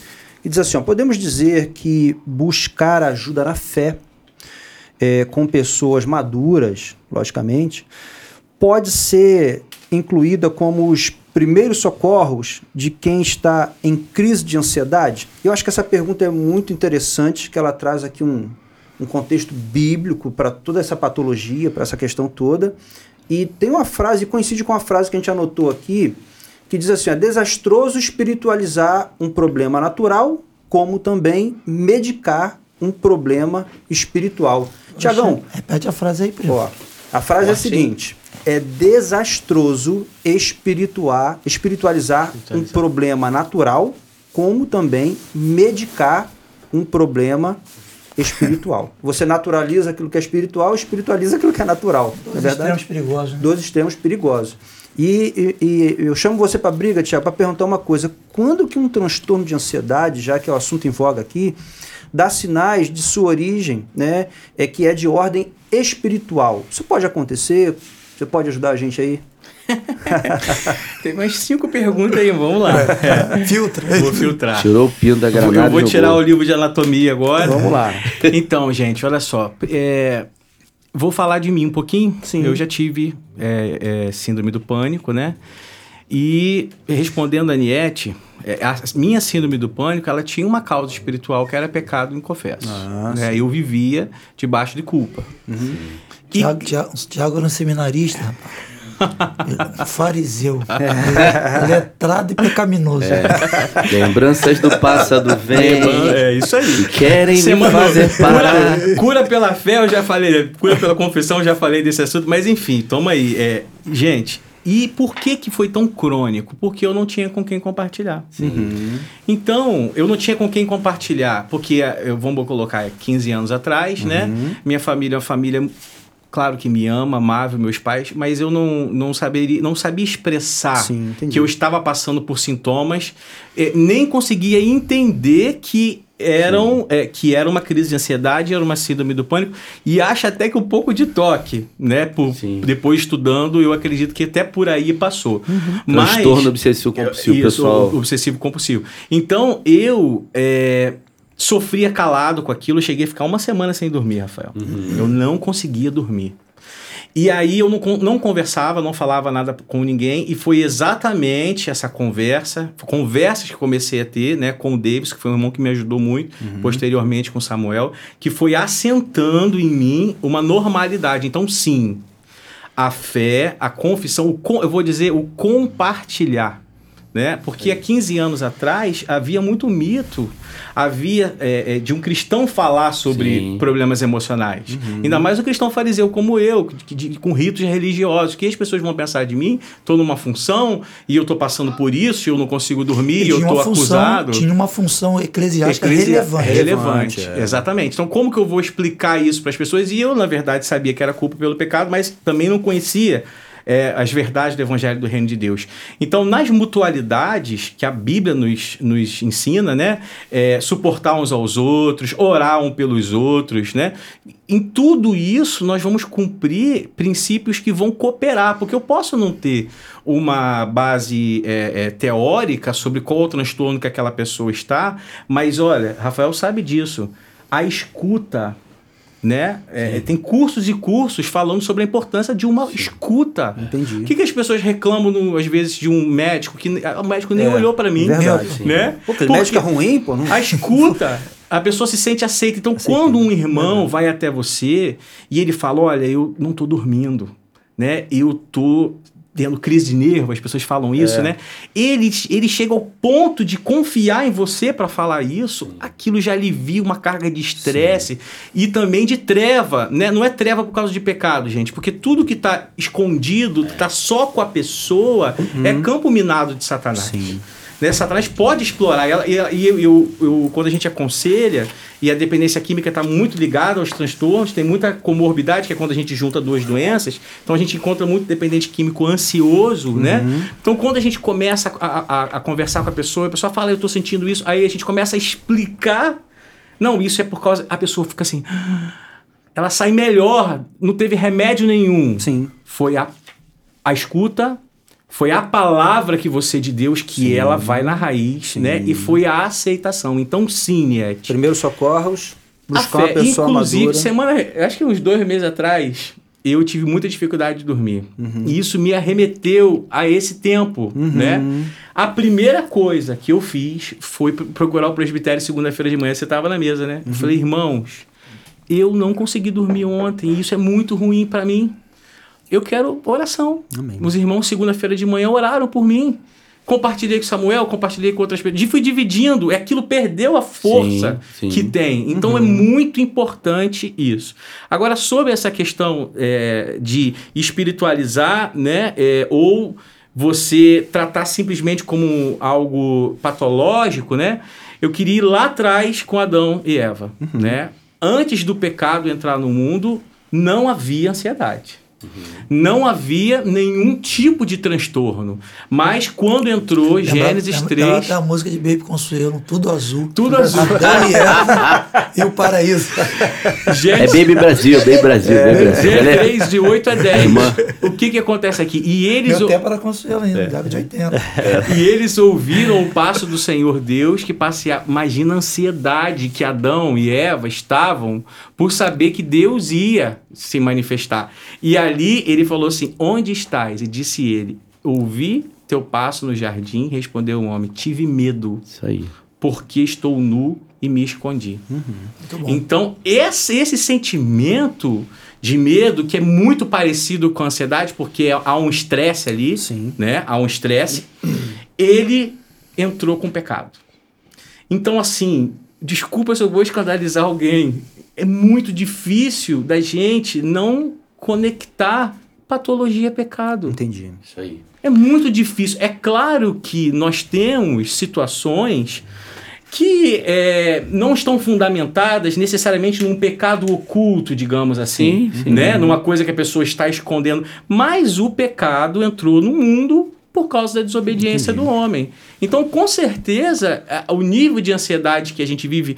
que diz assim, ó, podemos dizer que buscar ajuda na fé é, com pessoas maduras, logicamente, pode ser incluída como os primeiros socorros de quem está em crise de ansiedade? Eu acho que essa pergunta é muito interessante, que ela traz aqui um, um contexto bíblico para toda essa patologia, para essa questão toda. E tem uma frase, coincide com a frase que a gente anotou aqui, que diz assim: é desastroso espiritualizar um problema natural, como também medicar um problema espiritual. Tiagão. Repete a frase aí, primo. Ó, a frase é a seguinte: é desastroso espirituar, espiritualizar um problema natural, como também medicar um problema espiritual. Você naturaliza aquilo que é espiritual, espiritualiza aquilo que é natural. Dois é extremos perigosos. Né? Dois extremos perigosos. E, e, e eu chamo você para briga, Tiago, para perguntar uma coisa. Quando que um transtorno de ansiedade, já que é o assunto em voga aqui, dá sinais de sua origem, né, é que é de ordem espiritual? Isso pode acontecer? Você pode ajudar a gente aí? Tem mais cinco perguntas aí, vamos lá. É. Filtra. Vou filtrar. Tirou o pino da granada. Eu vou tirar o livro de anatomia agora. Vamos lá. Então, gente, olha só. É, vou falar de mim um pouquinho. Sim. Eu já tive é, é, síndrome do pânico, né? E respondendo a Niete, é, a minha síndrome do pânico, ela tinha uma causa espiritual que era pecado inconfesso. Ah, né? Eu vivia debaixo de culpa. Uhum. E- Tiago, Tiago, Tiago era um seminarista, rapaz. Ele- Fariseu. Ele- Letrado e pecaminoso. Lembranças do passado vem. É isso aí. Querem Você me fazer parar. Cura, cura pela fé, eu já falei. Cura pela confissão, eu já falei desse assunto. Mas enfim, toma aí. É, gente, e por que que foi tão crônico? Porque eu não tinha com quem compartilhar. Então, eu não tinha com quem compartilhar. Porque, eh, vamos colocar 15 anos atrás, né? Minha família é uma família... Claro que me ama, amável, meus pais, mas eu não, não, saberia, não sabia expressar Sim, que eu estava passando por sintomas, eh, nem conseguia entender que eram eh, que era uma crise de ansiedade, era uma síndrome do pânico e acho até que um pouco de toque, né? Por, Sim. depois estudando, eu acredito que até por aí passou. Mas Transtorno obsessivo compulsivo, isso, pessoal. obsessivo compulsivo. Então eu é, sofria calado com aquilo, eu cheguei a ficar uma semana sem dormir, Rafael. Eu não conseguia dormir. E aí eu não, não conversava, não falava nada com ninguém, e foi exatamente essa conversa, conversas que comecei a ter, né, com o Davis, que foi um irmão que me ajudou muito, posteriormente com o Samuel, que foi assentando em mim uma normalidade. Então, sim, a fé, a confissão, o eu vou dizer o compartilhar. Né? Porque há 15 anos atrás havia muito mito, havia é, é, de um cristão falar sobre Sim. problemas emocionais. Ainda mais um cristão fariseu como eu, que- de- com ritos religiosos. que as pessoas vão pensar de mim? Estou numa função e eu estou passando por isso, e eu não consigo dormir, e eu estou uma função, acusado. tinha uma função eclesiástica relevante. relevante, Relevante, é. exatamente. Então, como que eu vou explicar isso para as pessoas? E eu, na verdade, sabia que era culpa pelo pecado, mas também não conhecia é, as verdades do Evangelho do Reino de Deus. Então, nas mutualidades que a Bíblia nos, nos ensina, né? é, suportar uns aos outros, orar um pelos outros, né? Em tudo isso, nós vamos cumprir princípios que vão cooperar, porque eu posso não ter uma base é, é, teórica sobre qual o transtorno que aquela pessoa está, mas olha, Rafael sabe disso. A escuta, né? É, tem cursos e cursos falando sobre a importância de uma escuta. Entendi. O que, que as pessoas reclamam, no- às vezes, de um médico que ah, o médico nem É, olhou para mim, verdade, né? Pô, Porque- médico é ruim, pô. Não... a escuta, a pessoa se sente aceita. Então, quando um irmão vai até você e ele fala: Olha, eu não tô dormindo, né? Eu tô tendo crise de nervo, as pessoas falam isso, né? Ele, ele chega ao ponto de confiar em você para falar isso, aquilo já alivia uma carga de estresse e também de treva, né? Não é treva por causa de pecado, gente, porque tudo que tá escondido, que tá só com a pessoa, é campo minado de Satanás Sim. Né? Satanás pode explorar ela. E, e eu, eu- eu- quando a gente aconselha, e a dependência química está muito ligada aos transtornos, tem muita comorbidade, que é quando a gente junta duas doenças. Então a gente encontra muito dependente químico ansioso, né? Então quando a gente começa a, a- a conversar com a pessoa, a pessoa fala, eu estou sentindo isso, aí a gente começa a explicar. Não, isso é por causa. A pessoa fica assim. Ela sai melhor, não teve remédio nenhum Sim. foi a, a escuta, foi a palavra que você de Deus que ela vai na raiz, né? E foi a aceitação. Então, sim, Niete. Primeiros socorros, A buscar uma fé, pessoa inclusive, madura. semana, acho que uns dois meses atrás, eu tive muita dificuldade de dormir. Uhum. E isso me arremeteu a esse tempo, né? A primeira coisa que eu fiz foi pr- procurar o presbitério segunda-feira de manhã. Você estava na mesa, né? Eu Uhum. falei, irmãos, eu não consegui dormir ontem. E isso é muito ruim para mim. Eu quero oração. Amém. Os irmãos, segunda-feira de manhã, oraram por mim. compartilhei com Samuel, compartilhei com outras pessoas. Fui dividindo, e aquilo perdeu a força Sim, sim. que tem. Então é muito importante isso. Agora, sobre essa questão é, de espiritualizar, né? é, ou você tratar simplesmente como algo patológico, né? Eu queria ir lá atrás com Adão e Eva, né? Antes do pecado entrar no mundo, não havia ansiedade. Não havia nenhum tipo de transtorno. Mas quando entrou Gênesis lembra, 3. lembra da música de Baby Consuelo, tudo azul. Tudo azul. Adão e o paraíso. É Gênesis, Baby Brasil, Baby Brasil, Baby Brasil. Gênesis Ela é- 3, de 8 a 10. Irmã. O que, que acontece aqui? E eles, Meu tempo era Consuelo ainda, década de 80. e eles ouviram o passo do Senhor Deus que passeava. Imagina a ansiedade que Adão e Eva estavam por saber que Deus ia se manifestar. E ali ele falou assim: Onde estás? E disse ele: Ouvi teu passo no jardim. Respondeu o homem: Tive medo, Isso aí. porque estou nu e me escondi. Muito bom. Então, esse, esse sentimento de medo, que é muito parecido com a ansiedade, porque há um estresse ali, Sim. né? Há um estresse, ele entrou com pecado. Então, assim, desculpa se eu vou escandalizar alguém. É muito difícil da gente não conectar patologia a pecado. Entendi. Isso aí. É muito difícil. É claro que nós temos situações que é, não estão fundamentadas necessariamente num pecado oculto, digamos assim, Sim, sim. né? Numa coisa que a pessoa está escondendo. Mas o pecado entrou no mundo por causa da desobediência do homem. Então, com certeza, o nível de ansiedade que a gente vive,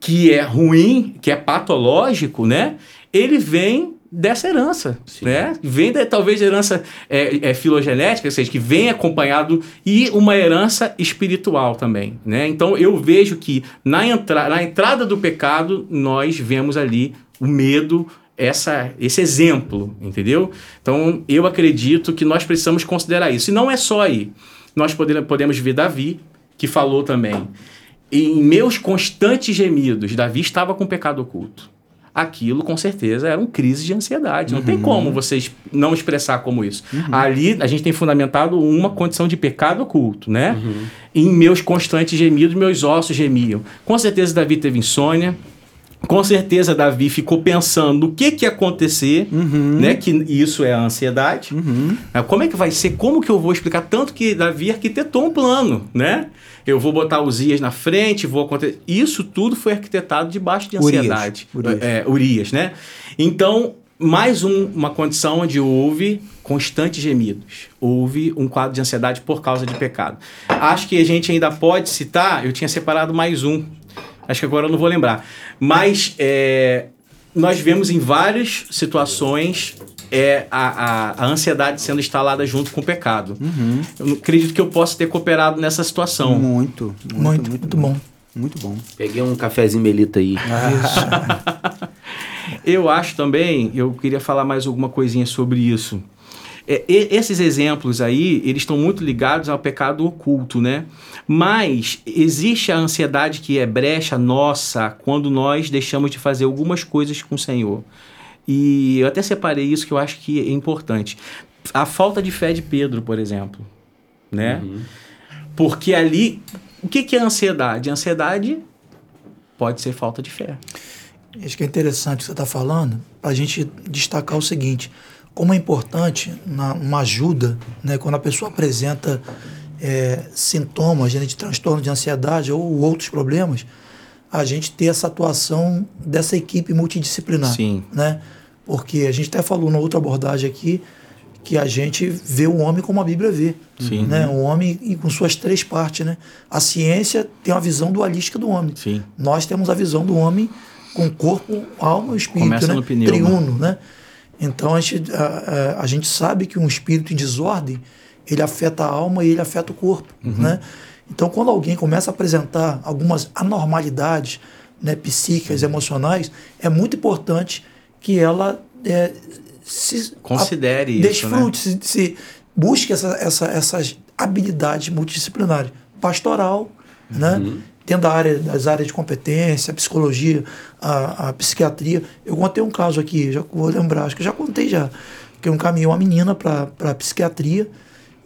que é ruim, que é patológico, né? Ele vem dessa herança, né? Vem da, talvez herança é, é, filogenética, ou seja, que vem acompanhado e uma herança espiritual também, né? Então eu vejo que na, entra, na entrada do pecado nós vemos ali o medo, essa, esse exemplo, entendeu? Então eu acredito que nós precisamos considerar isso. E não é só aí. Nós podemos, podemos ver Davi, que falou também. Em meus constantes gemidos, Davi estava com pecado oculto. Aquilo, com certeza, era um crise de ansiedade. Não tem como você es- não expressar como isso. Ali, a gente tem fundamentado uma condição de pecado oculto, né? Em meus constantes gemidos, meus ossos gemiam. Com certeza, Davi teve insônia. Com certeza, Davi ficou pensando no que, que ia acontecer, né? Que isso é a ansiedade. Ah, Como é que vai ser? Como que eu vou explicar? Tanto que Davi arquitetou um plano, né? Eu vou botar Uzias na frente, vou acontecer. Isso tudo foi arquitetado debaixo de Urias. ansiedade. Urias. É, Urias, né? Então, mais um- uma condição onde houve constantes gemidos. Houve um quadro de ansiedade por causa de pecado. Acho que a gente ainda pode citar, eu tinha separado mais um. Acho que agora eu não vou lembrar. Mas é, nós vemos em várias situações é, a, a, a ansiedade sendo instalada junto com o pecado. Eu não acredito que eu possa ter cooperado nessa situação. Muito, muito, Muito, muito bom. Muito bom. Peguei um cafezinho melita aí. Eu acho também, eu queria falar mais alguma coisinha sobre isso. É, esses exemplos aí, eles estão muito ligados ao pecado oculto, né? Mas existe a ansiedade que é brecha nossa quando nós deixamos de fazer algumas coisas com o Senhor. E eu até separei isso que eu acho que é importante. A falta de fé de Pedro, por exemplo, né? Porque ali, o que que é ansiedade? Ansiedade pode ser falta de fé. Acho que é interessante o que você está falando, para a gente destacar o seguinte: como é importante na, uma ajuda, né, quando a pessoa apresenta é, sintomas né, de transtorno de ansiedade ou outros problemas, a gente ter essa atuação dessa equipe multidisciplinar. Sim. Né? Porque a gente até falou na outra abordagem aqui que a gente vê o homem como a Bíblia vê. Sim. Né? O homem com suas três partes. Né? A ciência tem uma visão dualística do homem. Sim. Nós temos a visão do homem com corpo, alma e espírito, Começa né? no pneuma. Triuno, né? Então a gente, a, a- a gente sabe que um espírito em desordem ele afeta a alma e ele afeta o corpo, Uhum. né? Então quando alguém começa a apresentar algumas anormalidades, né, psíquicas, emocionais, é muito importante que ela é, se Considere a- isso, né? desfrute, se, se busque essa, essa, essas habilidades multidisciplinares, pastoral, né? Tendo a área, as áreas de competência, a psicologia, a, a psiquiatria. Eu contei um caso aqui, já vou lembrar, acho que eu já contei já, que eu encaminhei uma menina para psiquiatria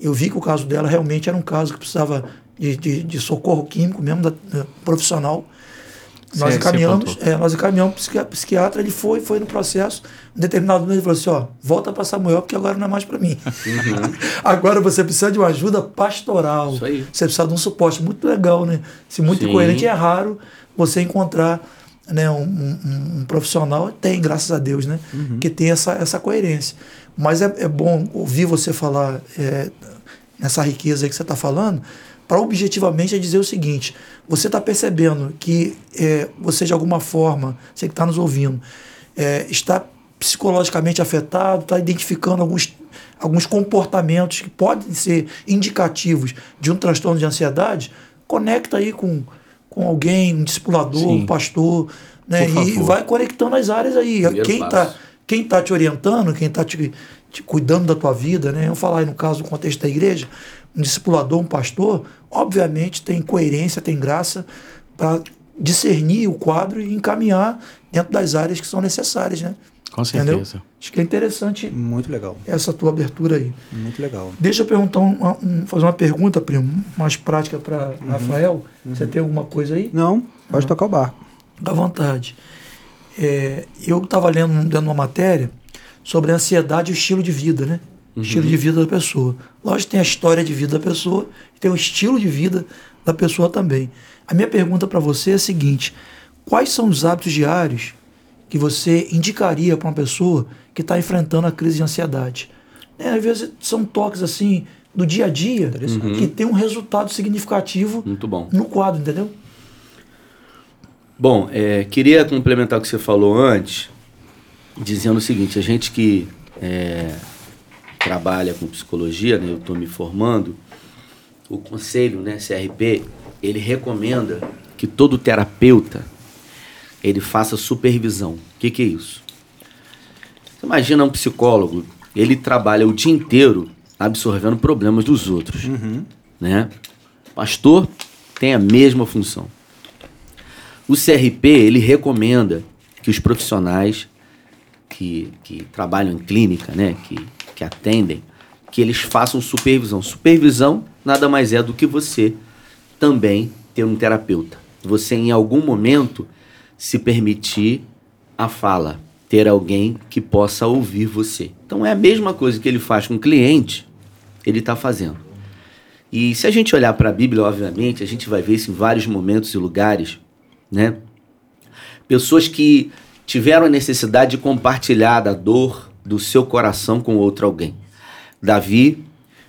eu vi que o caso dela realmente era um caso que precisava de, de, de socorro químico mesmo, da, da profissional. Nós Você- encaminhamos, é, nós encaminhamos o psiquiatra, ele foi, foi no processo. Em determinado momento ele falou assim: ó, volta para Samuel, porque agora não é mais para mim. agora você precisa de uma ajuda pastoral. Isso aí. Você precisa de um suporte muito legal, né? Se muito Sim. incoerente, é raro você encontrar né, um, um- um profissional. Tem, graças a Deus, né? Que tem essa, essa coerência. Mas é, é bom ouvir você falar é, nessa riqueza aí que você está falando, para objetivamente é dizer o seguinte: você está percebendo que é, você, de alguma forma, você que está nos ouvindo, é, está psicologicamente afetado, está identificando alguns, alguns comportamentos que podem ser indicativos de um transtorno de ansiedade, conecta aí com, com alguém, um discipulador, Sim. um pastor, né? E vai conectando as áreas aí. Primeiro Quem está quem tá te orientando, quem está te, te cuidando da tua vida, né? Eu falar aí no caso do contexto da igreja, um discipulador, um pastor, obviamente tem coerência, tem graça para discernir o quadro e encaminhar dentro das áreas que são necessárias, né? Com Entendeu? certeza. Acho que é interessante Muito legal, essa tua abertura aí. muito legal. Deixa eu perguntar um- um- fazer uma pergunta, primo, mais prática para Uhum. Rafael. Você tem alguma coisa aí? Não, pode tocar o barco. À vontade. É, eu estava lendo, lendo uma matéria sobre a ansiedade e o estilo de vida, né? Estilo de vida da pessoa. Lógico que tem a história de vida da pessoa e tem o estilo de vida da pessoa também. A minha pergunta para você é a seguinte: quais são os hábitos diários que você indicaria para uma pessoa que está enfrentando a crise de ansiedade? É, às vezes são toques assim do dia a dia que tem um resultado significativo Muito bom. no quadro, entendeu? Bom, é, queria complementar o que você falou antes, dizendo o seguinte: a gente que é, trabalha com psicologia, né, eu estou me formando, o conselho, né, CRP, ele recomenda que todo terapeuta ele faça supervisão. O que, que é isso? Você imagina um psicólogo, ele trabalha o dia inteiro absorvendo problemas dos outros, né? Pastor tem a mesma função. O CRP, ele recomenda que os profissionais que, que trabalham em clínica, né, que, que atendem, que eles façam supervisão. Supervisão nada mais é do que você também ter um terapeuta. Você, em algum momento, se permitir a fala, ter alguém que possa ouvir você. Então, é a mesma coisa que ele faz com o cliente, ele está fazendo. E se a gente olhar para a Bíblia, obviamente, a gente vai ver isso em vários momentos e lugares, né? Pessoas que tiveram a necessidade de compartilhar da dor do seu coração com outro alguém. Davi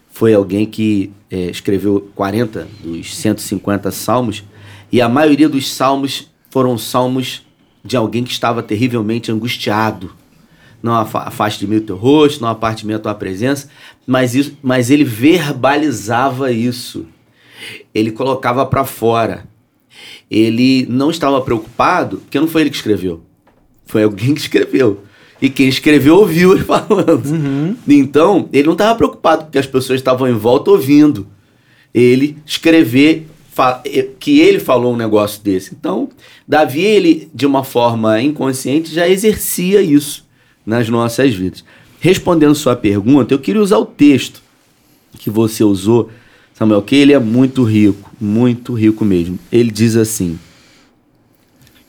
foi alguém que eh, escreveu 40 dos 150 salmos e a maioria dos salmos foram salmos de alguém que estava terrivelmente angustiado. Não afa- afaste de mim o teu rosto, não aparte de mim a tua presença, mas, isso, mas ele verbalizava isso. Ele colocava para fora. Ele não estava preocupado, porque não foi ele que escreveu. Foi alguém que escreveu. E quem escreveu ouviu ele falando. Então, ele não estava preocupado porque as pessoas estavam em volta ouvindo. Ele escrever que ele falou um negócio desse. Então, Davi, ele, de uma forma inconsciente, já exercia isso nas nossas vidas. Respondendo sua pergunta, eu queria usar o texto que você usou, Samuel, que ele é muito rico, muito rico mesmo. Ele diz assim: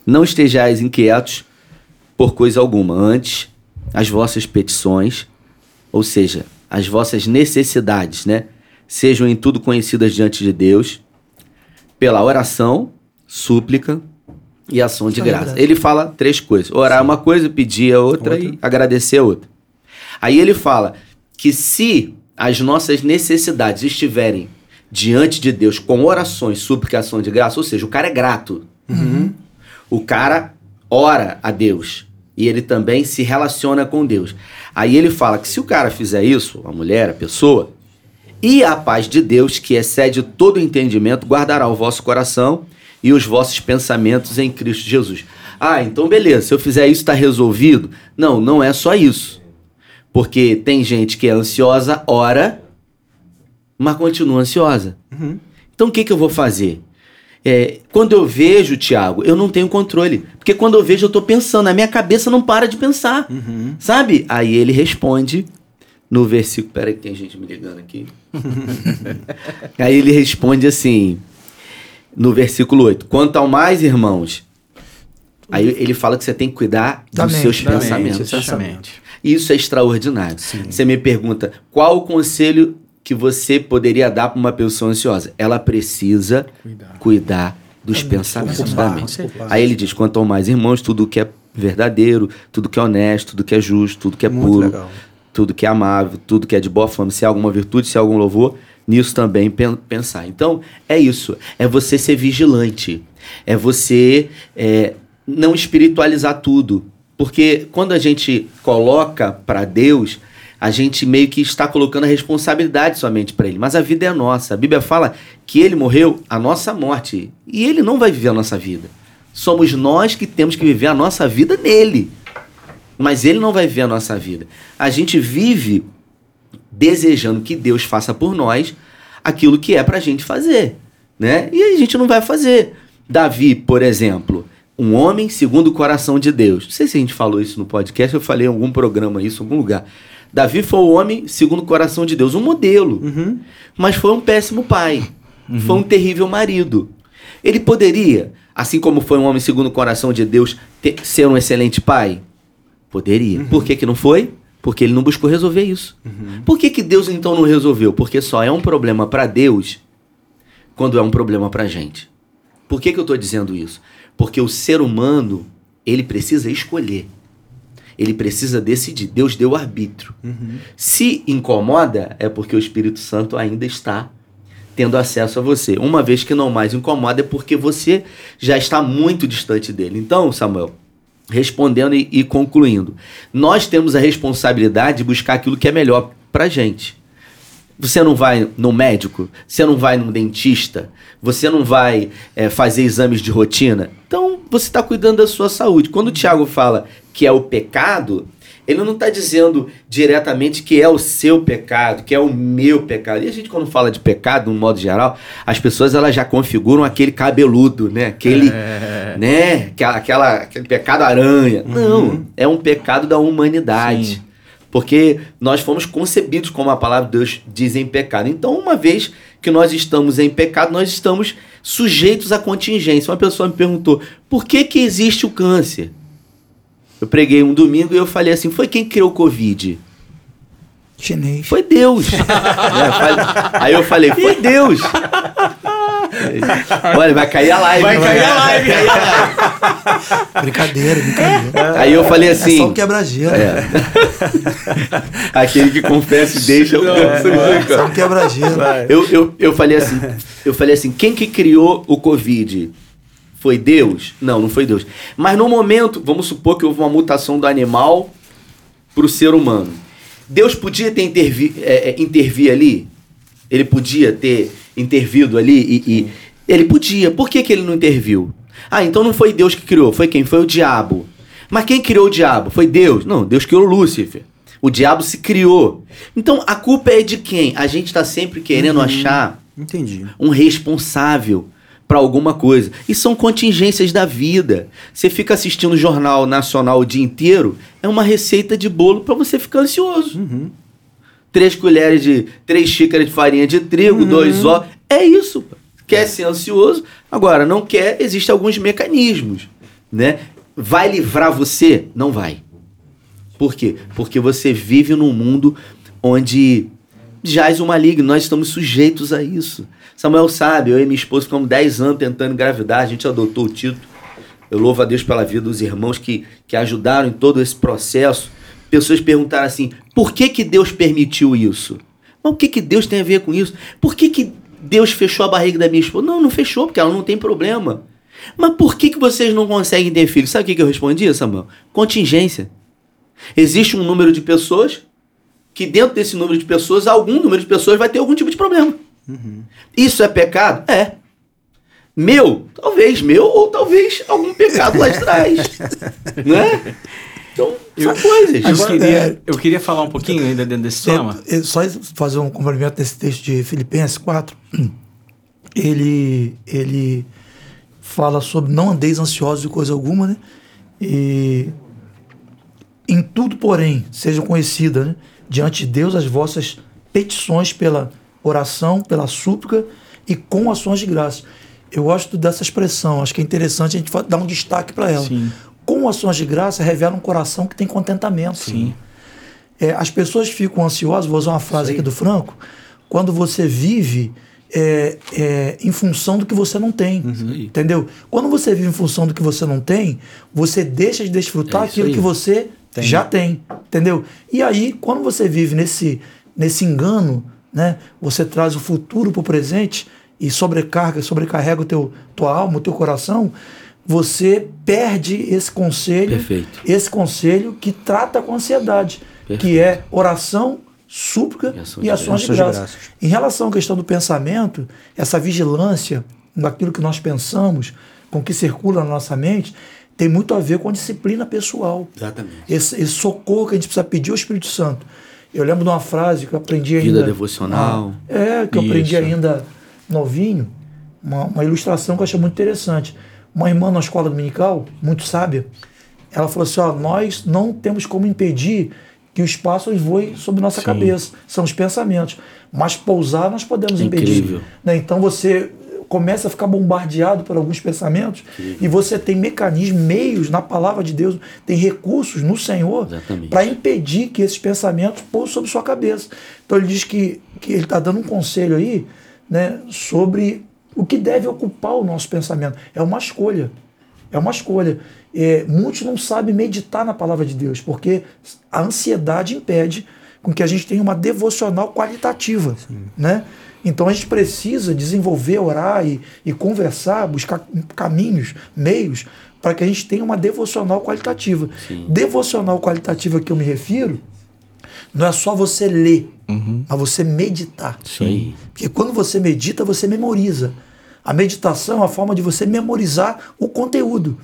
Não estejais inquietos por coisa alguma, antes as vossas petições, ou seja, as vossas necessidades, né, sejam em tudo conhecidas diante de Deus, pela oração, súplica e ação de graça. Ele fala três coisas: orar é uma coisa, pedir é outra, e agradecer é outra. Aí ele fala que se as nossas necessidades estiverem diante de Deus com orações, súplica, ação de graça, ou seja, o cara é grato. O cara ora a Deus e ele também se relaciona com Deus. Aí ele fala que se o cara fizer isso, a mulher, a pessoa, e a paz de Deus, que excede todo entendimento, guardará o vosso coração e os vossos pensamentos em Cristo Jesus. Ah, então beleza, se eu fizer isso está resolvido? Não, não é só isso. Porque tem gente que é ansiosa, ora, mas continua ansiosa. Então o que, que eu vou fazer? É, quando eu vejo, Tiago, eu não tenho controle. Porque quando eu vejo, eu tô pensando, a minha cabeça não para de pensar. Sabe? Aí ele responde no versículo. Peraí, que tem gente me ligando aqui. Aí ele responde assim, no versículo 8: Quanto ao mais, irmãos. Aí ele fala que você tem que cuidar Da dos mente, seus Da mente, pensamentos. exatamente. Isso é extraordinário. Você me pergunta qual o conselho que você poderia dar para uma pessoa ansiosa? Ela precisa Cuidar. cuidar dos pensamentos ocupar, da mente. Aí ele diz: quanto mais irmãos, tudo que é verdadeiro, tudo que é honesto, tudo que é justo, tudo que é Muito puro, legal. tudo que é amável, tudo que é de boa fama, se há alguma virtude, se há algum louvor, nisso também pen- pensar. Então, é isso. É você ser vigilante. É você é, não espiritualizar tudo. Porque quando a gente coloca para Deus, a gente meio que está colocando a responsabilidade somente para Ele. Mas a vida é nossa. A Bíblia fala que Ele morreu a nossa morte. E Ele não vai viver a nossa vida. Somos nós que temos que viver a nossa vida nele. Mas Ele não vai viver a nossa vida. A gente vive desejando que Deus faça por nós aquilo que é pra gente fazer, né? E a gente não vai fazer. Davi, por exemplo, um homem segundo o coração de Deus. Não sei se a gente falou isso no podcast, eu falei em algum programa isso, em algum lugar. Davi foi o homem segundo o coração de Deus, um modelo. Mas foi um péssimo pai. Foi um terrível marido. Ele poderia, assim como foi um homem segundo o coração de Deus, ter- ser um excelente pai? Poderia. Por que, que não foi? Porque ele não buscou resolver isso. Por que, que Deus então não resolveu? Porque só é um problema para Deus quando é um problema para gente. Por que, que eu estou dizendo isso? Porque o ser humano ele precisa escolher. Ele precisa decidir. Deus deu arbítrio. Se incomoda, é porque o Espírito Santo ainda está tendo acesso a você. Uma vez que não mais incomoda, é porque você já está muito distante dele. Então, Samuel, respondendo e, e concluindo, nós temos a responsabilidade de buscar aquilo que é melhor pra gente. Você não vai no médico, você não vai no dentista, você não vai é, fazer exames de rotina. Então você está cuidando da sua saúde. Quando o Tiago fala que é o pecado, ele não está dizendo diretamente que é o seu pecado, que é o meu pecado. E a gente, quando fala de pecado, no modo geral, as pessoas elas já configuram aquele cabeludo, né? Aquele, né? Aquela, aquela- aquele pecado aranha. Não, é um pecado da humanidade. Sim. Porque nós fomos concebidos, como a palavra de Deus diz, em pecado. Então, uma vez que nós estamos em pecado, nós estamos sujeitos à contingência. Uma pessoa me perguntou: por que, que existe o câncer? Eu preguei um domingo e eu falei assim: foi quem criou o Covid? Chinês. Foi Deus. É, falei- aí eu falei: foi Deus. Olha, vai cair a live. Vai cair a live. Vai cair a live. Brincadeira, brincadeira. Aí eu falei assim. é só um quebra-gelo. É. Aquele que confessa e deixa o câncer. É só um quebra-gelo. Eu, eu, eu falei assim, eu falei assim, quem que criou o Covid? Foi Deus? Não, não foi Deus. Mas no momento, vamos supor que houve uma mutação do animal para o ser humano. Deus podia ter intervi, é, é, intervir ali? Ele podia ter intervido ali e, e- ele podia. Por que, que ele não interviu? Ah, então não foi Deus que criou, foi quem? Foi o diabo. Mas quem criou o diabo? Foi Deus? Não, Deus criou Lúcifer. O diabo se criou. Então a culpa é de quem? A gente está sempre querendo achar Entendi. um responsável para alguma coisa. E são contingências da vida. Você fica assistindo o Jornal Nacional o dia inteiro, é uma receita de bolo para você ficar ansioso. Três colheres de. Três xícaras de farinha de trigo, dois ovos. É isso. Quer ser ansioso, agora não quer, existem alguns mecanismos. Né? Vai livrar você? Não vai. Por quê? Porque você vive num mundo onde jaz o maligno, nós estamos sujeitos a isso. Samuel sabe, eu e minha esposa ficamos 10 anos tentando engravidar, a gente adotou o título. Eu louvo a Deus pela vida dos irmãos que, que ajudaram em todo esse processo. Pessoas perguntaram assim: por que, que Deus permitiu isso? Mas o que, que Deus tem a ver com isso? Por que, que Deus fechou a barriga da minha esposa? Não, não fechou, porque ela não tem problema. Mas por que, que vocês não conseguem ter filhos? Sabe o que, que eu respondi, Samuel? Contingência. Existe um número de pessoas que dentro desse número de pessoas, algum número de pessoas vai ter algum tipo de problema. Isso é pecado? É. Meu? Talvez meu, ou talvez algum pecado lá de trás. né? Então, são coisas. Eu, Agora, queria, é, eu queria falar um pouquinho ainda dentro desse Só, tema. eh, só fazer um complemento desse texto de Filipenses 4. Ele, ele fala sobre não andeis ansiosos de coisa alguma, né? E em tudo, porém, sejam conhecidas, né? Diante de Deus as vossas petições pela oração, pela súplica e com ações de graça. Eu gosto dessa expressão, acho que é interessante a gente dar um destaque para ela. Sim. Com ações de graça revela um coração que tem contentamento. Sim. É, as pessoas ficam ansiosas, vou usar uma frase Sim. aqui do Franco, quando você vive é, é, em função do que você não tem. Uhum. Entendeu? Quando você vive em função do que você não tem, você deixa de desfrutar é aquilo aí. que você tem. já tem. Entendeu? E aí, quando você vive nesse, nesse engano, né, você traz o futuro para o presente e sobrecarga, sobrecarrega o teu, tua alma, o teu coração, você perde esse conselho, Perfeito. esse conselho que trata com ansiedade, Perfeito. que é oração, súplica e ações, e ações de, graça. de graça. Em relação à questão do pensamento, essa vigilância naquilo que nós pensamos, com o que circula na nossa mente, tem muito a ver com a disciplina pessoal. Exatamente. Esse, esse socorro que a gente precisa pedir ao Espírito Santo. Eu lembro de uma frase que eu aprendi ainda. Vida devocional. Ah, é, que eu Isso. aprendi ainda novinho, uma, uma ilustração que eu achei muito interessante. Uma irmã na escola dominical, muito sábia, ela falou assim: ó, nós não temos como impedir que os pássaros voem sobre nossa Sim. cabeça. São os pensamentos. Mas pousar nós podemos impedir. Né? Então você começa a ficar bombardeado por alguns pensamentos Incrível. e você tem mecanismos, meios na palavra de Deus, tem recursos no Senhor para impedir que esses pensamentos pousem sobre sua cabeça. Então ele diz que, que ele está dando um conselho aí né, sobre o que deve ocupar o nosso pensamento. É uma escolha. É uma escolha. É, muitos não sabem meditar na palavra de Deus, porque a ansiedade impede com que a gente tenha uma devocional qualitativa. Né? Então a gente precisa desenvolver, orar e, e conversar, buscar caminhos, meios, para que a gente tenha uma devocional qualitativa. Sim. Devocional qualitativa que eu me refiro não é só você ler, uhum. mas você meditar. Sim. Porque quando você medita, você memoriza. A meditação é a forma de você memorizar o conteúdo.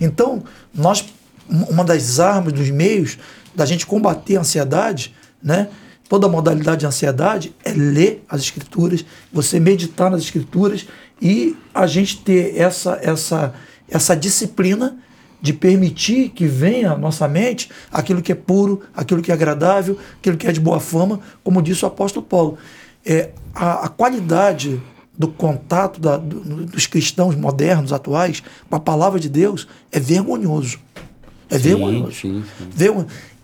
Então, nós, uma das armas, dos meios da gente combater a ansiedade, né? Toda modalidade de ansiedade é ler as escrituras, você meditar nas escrituras e a gente ter essa essa essa disciplina de permitir que venha à nossa mente aquilo que é puro, aquilo que é agradável, aquilo que é de boa fama, como disse o apóstolo Paulo. É, a, a qualidade do contato da, do, dos cristãos modernos, atuais, com a palavra de Deus é vergonhoso. É sim, vergonhoso. Sim, sim.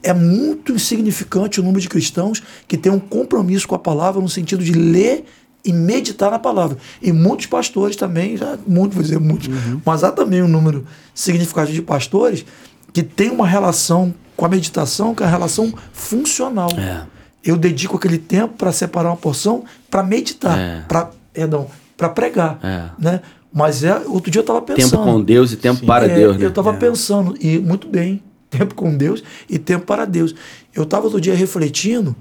É muito insignificante o número de cristãos que têm um compromisso com a palavra no sentido de ler e meditar na palavra. E muitos pastores também, já muitos, vou dizer muitos, uhum. mas há também um número significativo de pastores que tem uma relação com a meditação, que é uma relação funcional. É. Eu dedico aquele tempo para separar uma porção para meditar, é. para perdão, para pregar, é. né? Mas é, outro dia eu estava pensando. Tempo com Deus e tempo Sim. para é, Deus, né? Eu estava é. pensando e muito bem, tempo com Deus e tempo para Deus. Eu estava outro dia refletindo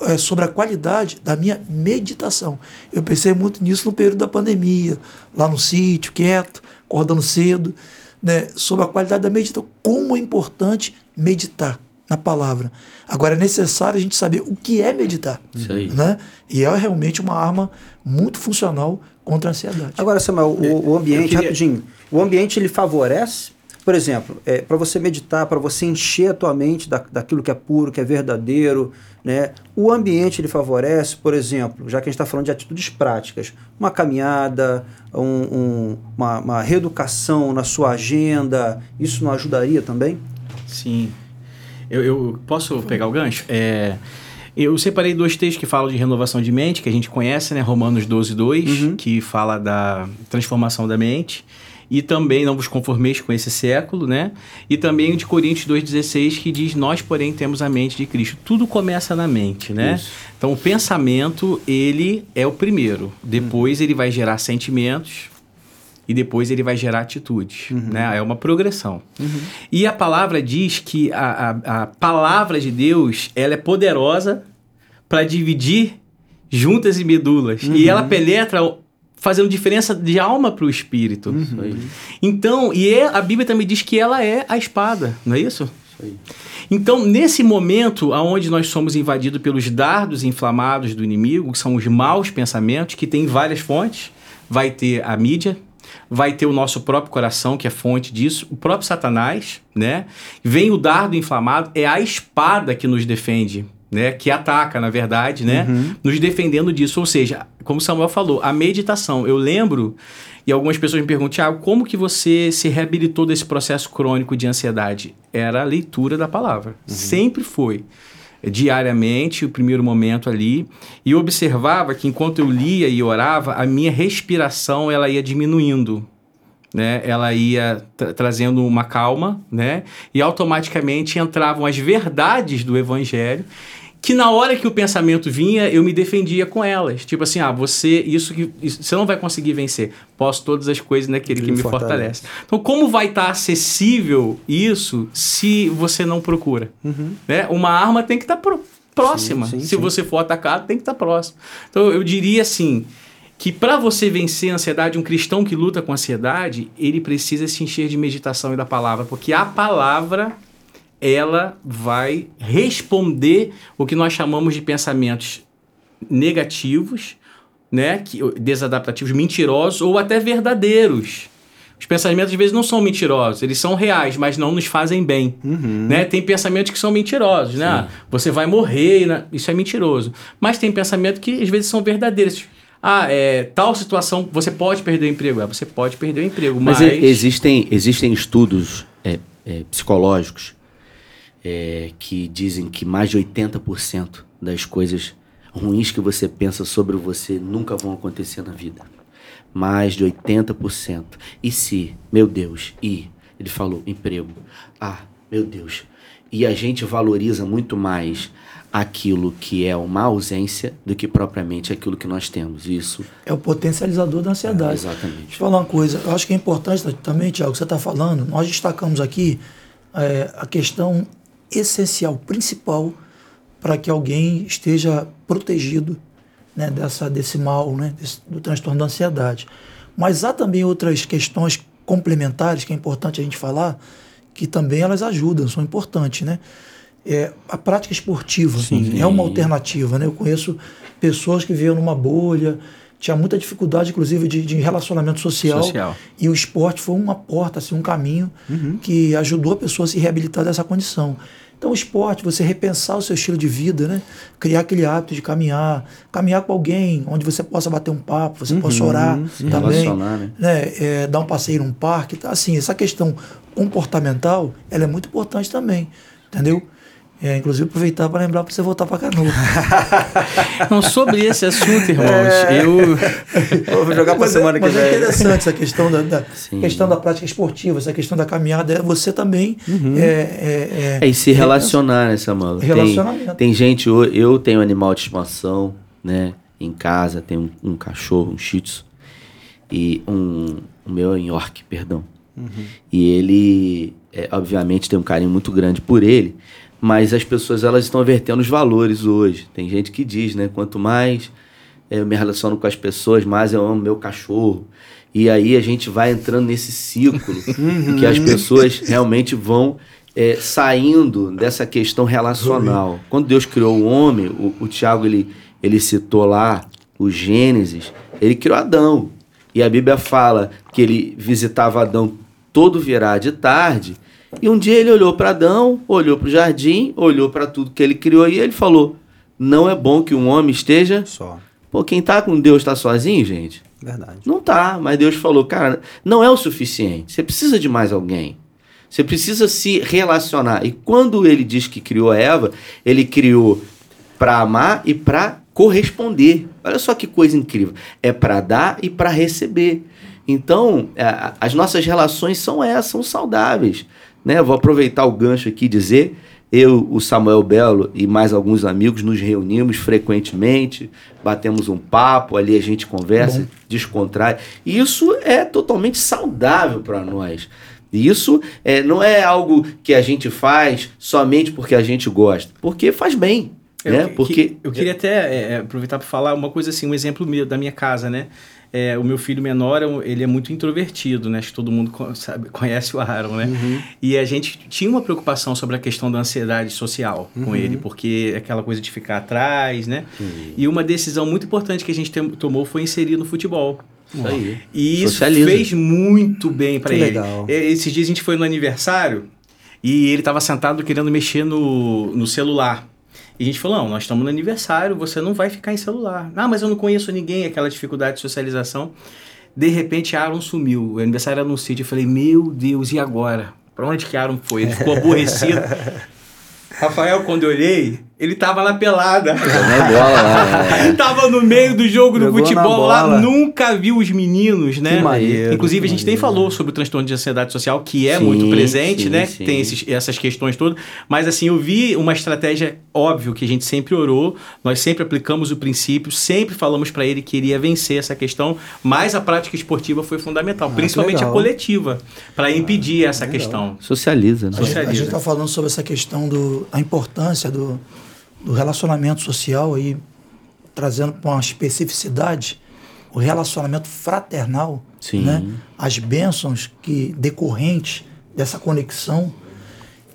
é, sobre a qualidade da minha meditação. Eu pensei muito nisso no período da pandemia, lá no sítio, quieto, acordando cedo, né, sobre a qualidade da meditação. Como é importante meditar na palavra. Agora é necessário a gente saber o que é meditar. Isso aí. Né? E é realmente uma arma muito funcional contra a ansiedade. Agora, Samuel, o, o ambiente, queria... rapidinho, o ambiente ele favorece por exemplo, é, para você meditar, para você encher a tua mente da, daquilo que é puro, que é verdadeiro, né? o ambiente ele favorece, por exemplo, já que a gente está falando de atitudes práticas, uma caminhada, um, um, uma, uma reeducação na sua agenda, isso não ajudaria também? Sim. Eu, eu posso pegar o gancho? É, eu separei dois textos que falam de renovação de mente, que a gente conhece, né? Romanos 12, 2, uhum. que fala da transformação da mente e também não vos conformeis com esse século, né? E também de Coríntios 2,16 que diz: Nós, porém, temos a mente de Cristo. Tudo começa na mente, né? Isso. Então, o pensamento, ele é o primeiro. Depois, uhum. ele vai gerar sentimentos, e depois ele vai gerar atitudes. Uhum. Né? É uma progressão. Uhum. E a palavra diz que a, a, a, palavra de Deus ela é poderosa para dividir juntas e medulas. Uhum. E ela penetra fazendo diferença de alma para o espírito. Uhum. Então, e é, a Bíblia também diz que ela é a espada, não é isso? isso então, nesse momento onde nós somos invadidos pelos dardos inflamados do inimigo, que são os maus pensamentos, que tem várias fontes, vai ter a mídia, vai ter o nosso próprio coração, que é fonte disso, o próprio Satanás, né? Vem o dardo inflamado, é a espada que nos defende né, que ataca, na verdade, né, uhum. nos defendendo disso. Ou seja, como Samuel falou, a meditação. Eu lembro, e algumas pessoas me perguntam, Tiago, como que você se reabilitou desse processo crônico de ansiedade? Era a leitura da palavra. Uhum. Sempre foi. Diariamente, o primeiro momento ali, e eu observava que enquanto eu lia e orava, a minha respiração ela ia diminuindo né, ela ia tra trazendo uma calma, né, e automaticamente entravam as verdades do evangelho, que na hora que o pensamento vinha, eu me defendia com elas. Tipo assim, ah, você, isso que isso, você não vai conseguir vencer. Posso todas as coisas naquele que, que me fortalece. fortalece. Então, como vai estar tá acessível isso se você não procura? Uhum. Né? Uma arma tem que estar tá próxima. Sim, sim, se sim. você for atacado, tem que estar tá próximo. Então, eu diria assim, que para você vencer a ansiedade, um cristão que luta com ansiedade, ele precisa se encher de meditação e da palavra, porque a palavra ela vai responder o que nós chamamos de pensamentos negativos, né, que, desadaptativos, mentirosos ou até verdadeiros. Os pensamentos às vezes não são mentirosos, eles são reais, mas não nos fazem bem. Uhum. Né? Tem pensamentos que são mentirosos, né? Você vai morrer, né? isso é mentiroso. Mas tem pensamentos que às vezes são verdadeiros. Ah, é, tal situação, você pode perder o emprego. É, você pode perder o emprego, mas... mas existem, existem estudos é, é, psicológicos é, que dizem que mais de 80% das coisas ruins que você pensa sobre você nunca vão acontecer na vida. Mais de 80%. E se, meu Deus, e ele falou emprego. Ah, meu Deus. E a gente valoriza muito mais aquilo que é uma ausência do que propriamente aquilo que nós temos. Isso é o potencializador da ansiedade. É, exatamente. Deixa eu falar uma coisa. Eu acho que é importante também, Tiago, que você está falando. Nós destacamos aqui é, a questão essencial, principal, para que alguém esteja protegido né, dessa, desse mal, né, desse, do transtorno da ansiedade. Mas há também outras questões complementares que é importante a gente falar, que também elas ajudam, são importantes, né? é, a prática esportiva Sim. é uma alternativa. Né? Eu conheço pessoas que viviam numa bolha, tinha muita dificuldade, inclusive, de, de relacionamento social, social, E o esporte foi uma porta, assim, um caminho uhum. que ajudou a pessoa a se reabilitar dessa condição. Então, o esporte, você repensar o seu estilo de vida, né? criar aquele hábito de caminhar, caminhar com alguém onde você possa bater um papo, você uhum, possa orar também, né? né? É, dar um passeio num parque. Tá? Assim, essa questão comportamental, ela é muito importante também, entendeu? É, inclusive aproveitar para lembrar para você voltar para Canoa. Não, sobre esse assunto, irmãos, é... eu vou jogar para é, semana que vem. Mas é interessante essa questão da, da questão da prática esportiva, essa questão da caminhada, é você também uhum. é, é, é, e se relacionar, né, Samuel? Relacionamento. Tem, tem gente, eu, eu tenho animal de estimação, né, em casa, tem um, um cachorro, um shih tzu, e um, o meu é em York, perdão. Uhum. E ele, é, obviamente, tem um carinho muito grande por ele, mas as pessoas elas estão avertendo os valores hoje. Tem gente que diz, né? Quanto mais eu me relaciono com as pessoas, mais eu amo meu cachorro. E aí a gente vai entrando nesse ciclo uhum. que as pessoas realmente vão é, saindo dessa questão relacional. Quando Deus criou o homem, o, o Tiago ele, ele citou lá o Gênesis, ele criou Adão. E a Bíblia fala que ele visitava Adão todo virar de tarde e um dia ele olhou para Adão, olhou para o jardim, olhou para tudo que ele criou e ele falou: Não é bom que um homem esteja só. Pô, quem tá com Deus tá sozinho, gente? Verdade. Não tá, mas Deus falou: Cara, não é o suficiente. Você precisa de mais alguém. Você precisa se relacionar. E quando ele diz que criou a Eva, ele criou para amar e para corresponder. Olha só que coisa incrível. É para dar e para receber. Então, as nossas relações são essas, são saudáveis. Né? Vou aproveitar o gancho aqui e dizer, eu, o Samuel Belo e mais alguns amigos nos reunimos frequentemente, batemos um papo, ali a gente conversa, Bom. descontrai. E isso é totalmente saudável para nós. Isso é, não é algo que a gente faz somente porque a gente gosta, porque faz bem. Eu, né? porque... Que, eu queria até é, é aproveitar para falar uma coisa assim, um exemplo meu, da minha casa, né? É, o meu filho menor, ele é muito introvertido, né? Acho que todo mundo sabe, conhece o Aaron, né? Uhum. E a gente tinha uma preocupação sobre a questão da ansiedade social uhum. com ele, porque é aquela coisa de ficar atrás, né? Uhum. E uma decisão muito importante que a gente tomou foi inserir no futebol. Isso aí. E isso Socializa. fez muito bem para ele. Legal. Esses dias a gente foi no aniversário e ele estava sentado querendo mexer no, no celular. E a gente falou, não, nós estamos no aniversário, você não vai ficar em celular. Ah, mas eu não conheço ninguém, aquela dificuldade de socialização. De repente, Aaron sumiu. O aniversário era no sítio. Eu falei, meu Deus, e agora? Pra onde que Aaron foi? Ele ficou aborrecido. Rafael, quando eu olhei, ele tava na pelada. bola lá, é. tava no meio do jogo do Jogou futebol lá, nunca viu os meninos, né? Que maneiro, Inclusive, que a gente nem maneiro. falou sobre o transtorno de ansiedade social, que é Sim, muito presente, sim, né? sim. Tem esses, essas questões todas. Mas assim, eu vi uma estratégia óbvio que a gente sempre orou, nós sempre aplicamos o princípio, sempre falamos para ele que iria vencer essa questão, mas a prática esportiva foi fundamental, que principalmente a legal. coletiva, para impedir essa questão. Socializa, né? A gente- A Socializa. gente está falando sobre essa questão do, a importância do, do relacionamento social aí, trazendo para uma especificidade o relacionamento fraternal, Sim. né? as bênçãos que decorrentes dessa conexão,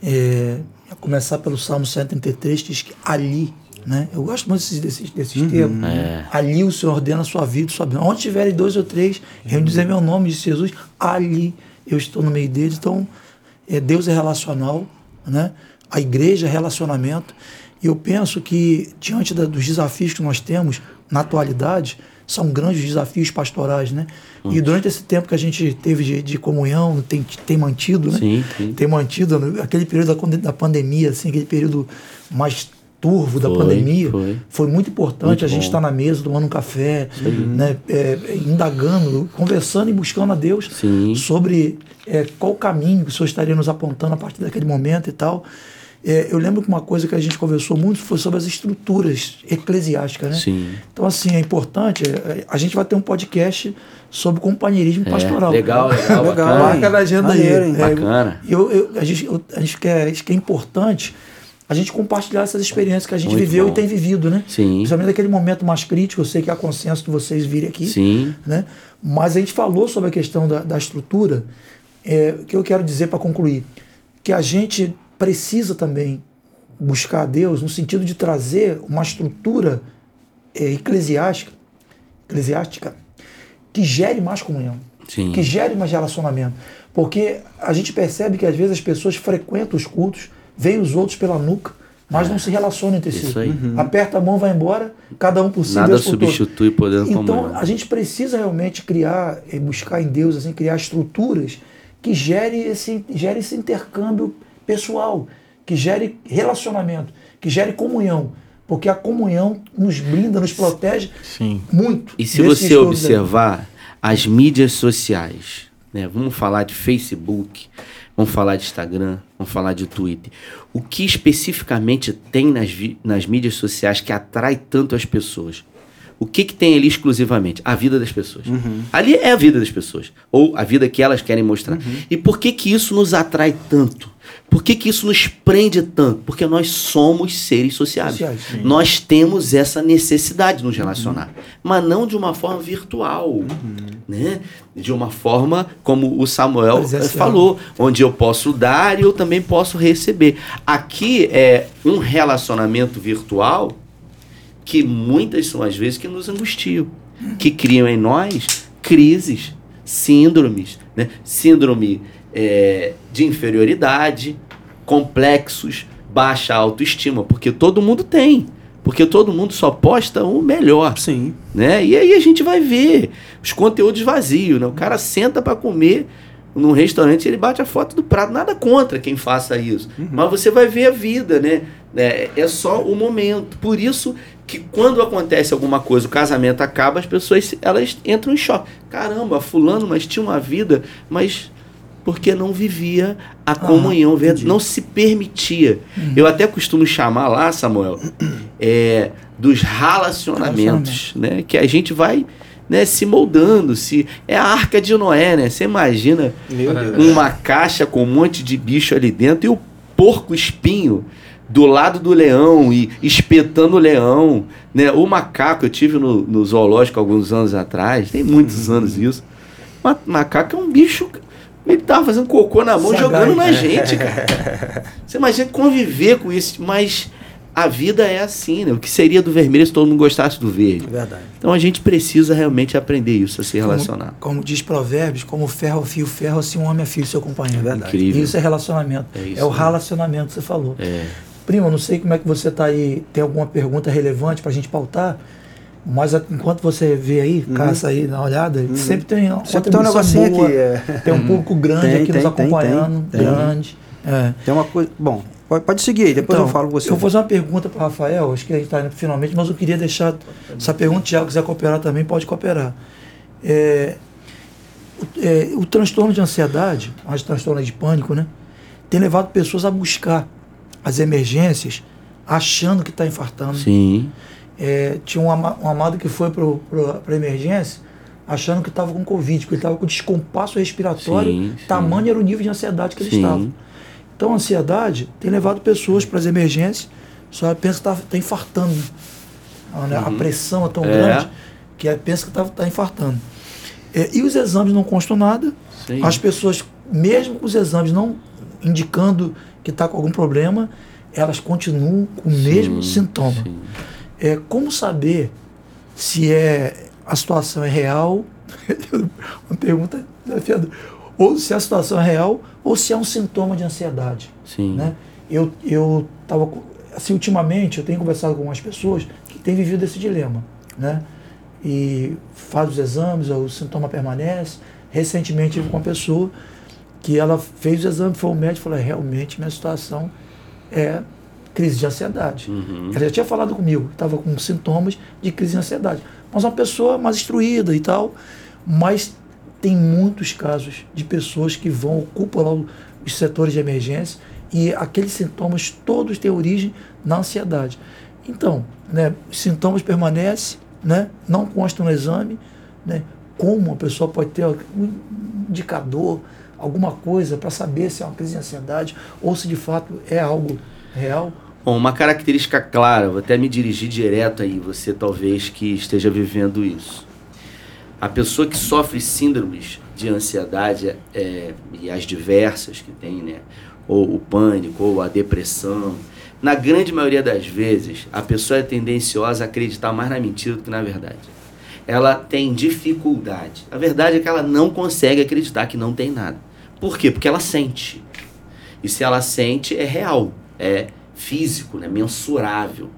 é, a começar pelo Salmo 133, que diz que ali, né? eu gosto muito desses, desses, desses termos, É. ali o Senhor ordena a sua vida, sua bênção. Onde tiverem dois ou três, eu dizer meu nome, disse Jesus, ali eu estou no meio deles. Então, é, Deus é relacional, né? a igreja é relacionamento. E eu penso que, diante da- dos desafios que nós temos na atualidade, são grandes desafios pastorais. Né? E durante esse tempo que a gente teve de, de comunhão, tem, tem mantido, né? Sim, sim. tem mantido né? aquele período da, da pandemia, assim, aquele período mais turvo da Foi, pandemia, foi. muito importante Muito a gente estar na mesa tomando um café, né, é, indagando, conversando e buscando a Deus Sim. sobre é, qual caminho que o Senhor estaria nos apontando a partir daquele momento e tal. É, eu lembro que uma coisa que a gente conversou muito foi sobre as estruturas eclesiásticas, né? Sim. Então, assim, é importante. é, A gente vai ter um podcast sobre companheirismo É, pastoral. legal, legal, Legal, bacana. Marca na agenda Maneiro, aí. hein? É, Bacana. eu, eu- a, gente, eu- a gente quer, acho que é importante a gente compartilhar essas experiências que a gente Muito viveu bom. e tem vivido, né? Sim. Principalmente naquele momento mais crítico, eu sei que há consenso de vocês virem aqui. Sim. Né? Mas a gente falou sobre a questão da, da estrutura, é, que eu quero dizer para concluir, que a gente precisa também buscar a Deus no sentido de trazer uma estrutura é, eclesiástica, eclesiástica que gere mais comunhão, Sim. que gere mais relacionamento. Porque a gente percebe que às vezes as pessoas frequentam os cultos, veem os outros pela nuca, mas não se relacionam entre si. É. Aí. Aperta a mão, vai embora, cada um por si, Nada Deus substitui poder Então comunhão. a gente precisa realmente criar, e buscar em Deus, assim, criar estruturas que gere esse, gere esse intercâmbio pessoal, que gere relacionamento, que gere comunhão. Porque a comunhão nos blinda, nos protege Sim. muito. E se você estoures aí. observar as mídias sociais, né? Vamos falar de Facebook, vamos falar de Instagram, vamos falar de Twitter. O que especificamente tem nas, nas mídias sociais que atrai tanto as pessoas? O que, que tem ali exclusivamente? A vida das pessoas. Ali é a vida das pessoas. Ou a vida que elas querem mostrar. E por que, que isso nos atrai tanto? Por que, que isso nos prende tanto? Porque nós somos seres sociáveis. Sociais, sim. Nós temos essa necessidade de nos relacionar, mas não de uma forma virtual, né? De uma forma como o Samuel eh, Presencial. falou, onde eu posso dar e eu também posso receber. Aqui é um relacionamento virtual que muitas são as vezes que nos angustiam, que criam em nós crises, síndromes, né? Síndrome eh, de inferioridade, complexos, baixa autoestima, porque todo mundo tem. Porque todo mundo só posta o melhor Sim. né? E aí a gente vai ver os conteúdos vazios, né? O cara senta para comer num restaurante ele bate a foto do prato. Nada contra quem faça isso. Mas você vai ver a vida, né? É, é só o momento. Por isso que quando acontece alguma coisa, o casamento acaba, as pessoas elas entram em choque. Caramba, fulano, mas tinha uma vida, mas porque não vivia a comunhão, verdade, não se permitia. Eu até costumo chamar lá, Samuel, é, dos relacionamentos, né? Que a gente vai né, se moldando, se é a arca de Noé, né? Você imagina uma caixa com um monte de bicho ali dentro e o porco espinho do lado do leão e espetando o leão, né? O macaco, eu tive no, no zoológico alguns anos atrás, tem muitos anos isso. Ma- macaco é um bicho, ele tava fazendo cocô na mão, Sagaz. jogando na gente, cara. Você imagina conviver com isso, mas a vida é assim, né? O que seria do vermelho se todo mundo gostasse do verde? É verdade. Então a gente precisa realmente aprender isso, a se relacionar. Como, diz Provérbios, como ferro fio ferro, assim um homem é filho do seu companheiro. É verdade. Incrível. Isso é relacionamento. É É, isso o mesmo. relacionamento que você falou. É. Prima, não sei como é que você está aí, tem alguma pergunta relevante para a gente pautar, mas enquanto você vê aí, uhum. caça aí, dá uma olhada, uhum. sempre tem uma sempre tem um negocinho boa, aqui. É. Tem um público grande tem, aqui tem, nos acompanhando, tem, grande. É. Tem uma coisa. Bom, pode, pode seguir aí, depois então, eu falo com você. Eu vou fazer uma pergunta para o Rafael, acho que a gente está indo finalmente, mas eu queria deixar essa pergunta, se o quiser cooperar também, pode cooperar. É, o, é, o transtorno de ansiedade, as transtornos de pânico, né? Tem levado pessoas a buscar as emergências achando que está infartando. Sim. É, tinha um, um, amado que foi para a emergência achando que estava com Covid, porque ele estava com descompasso respiratório, sim, tamanho sim. era o nível de ansiedade que ele sim. estava. Então a ansiedade tem levado pessoas para as emergências, só pensa que está tá infartando. Né? Uhum. A pressão é tão é. grande que pensa que está tá infartando. É, e os exames não constam nada. As pessoas, mesmo com os exames não indicando que está com algum problema, elas continuam com o mesmo sintoma. É, como saber se é a situação é real? Uma pergunta desafiadora. Ou se a situação é real, ou se é um sintoma de ansiedade. Sim. Né? Eu eu estava assim ultimamente eu tenho conversado com algumas pessoas que têm vivido esse dilema, né? E faz os exames, o sintoma permanece. Recentemente com uma pessoa que ela fez o exame, foi ao médico e falou, é, realmente minha situação é crise de ansiedade. Uhum. Ela já tinha falado comigo, estava com sintomas de crise de ansiedade. Mas uma pessoa mais instruída e tal, mas tem muitos casos de pessoas que vão, ocupam lá os setores de emergência e aqueles sintomas todos têm origem na ansiedade. Então, né, os sintomas permanecem, né, não constam no exame, né, como uma pessoa pode ter um indicador, alguma coisa para saber se é uma crise de ansiedade ou se de fato é algo real? Bom, uma característica clara, vou até me dirigir direto aí, você talvez que esteja vivendo isso. A pessoa que sofre síndromes de ansiedade é, e as diversas que tem, né? Ou o pânico, ou a depressão. Na grande maioria das vezes, a pessoa é tendenciosa a acreditar mais na mentira do que na verdade. Ela tem dificuldade. A verdade é que ela não consegue acreditar que não tem nada. Por quê? Porque ela sente. E se ela sente, é real, é físico, né? mensurável.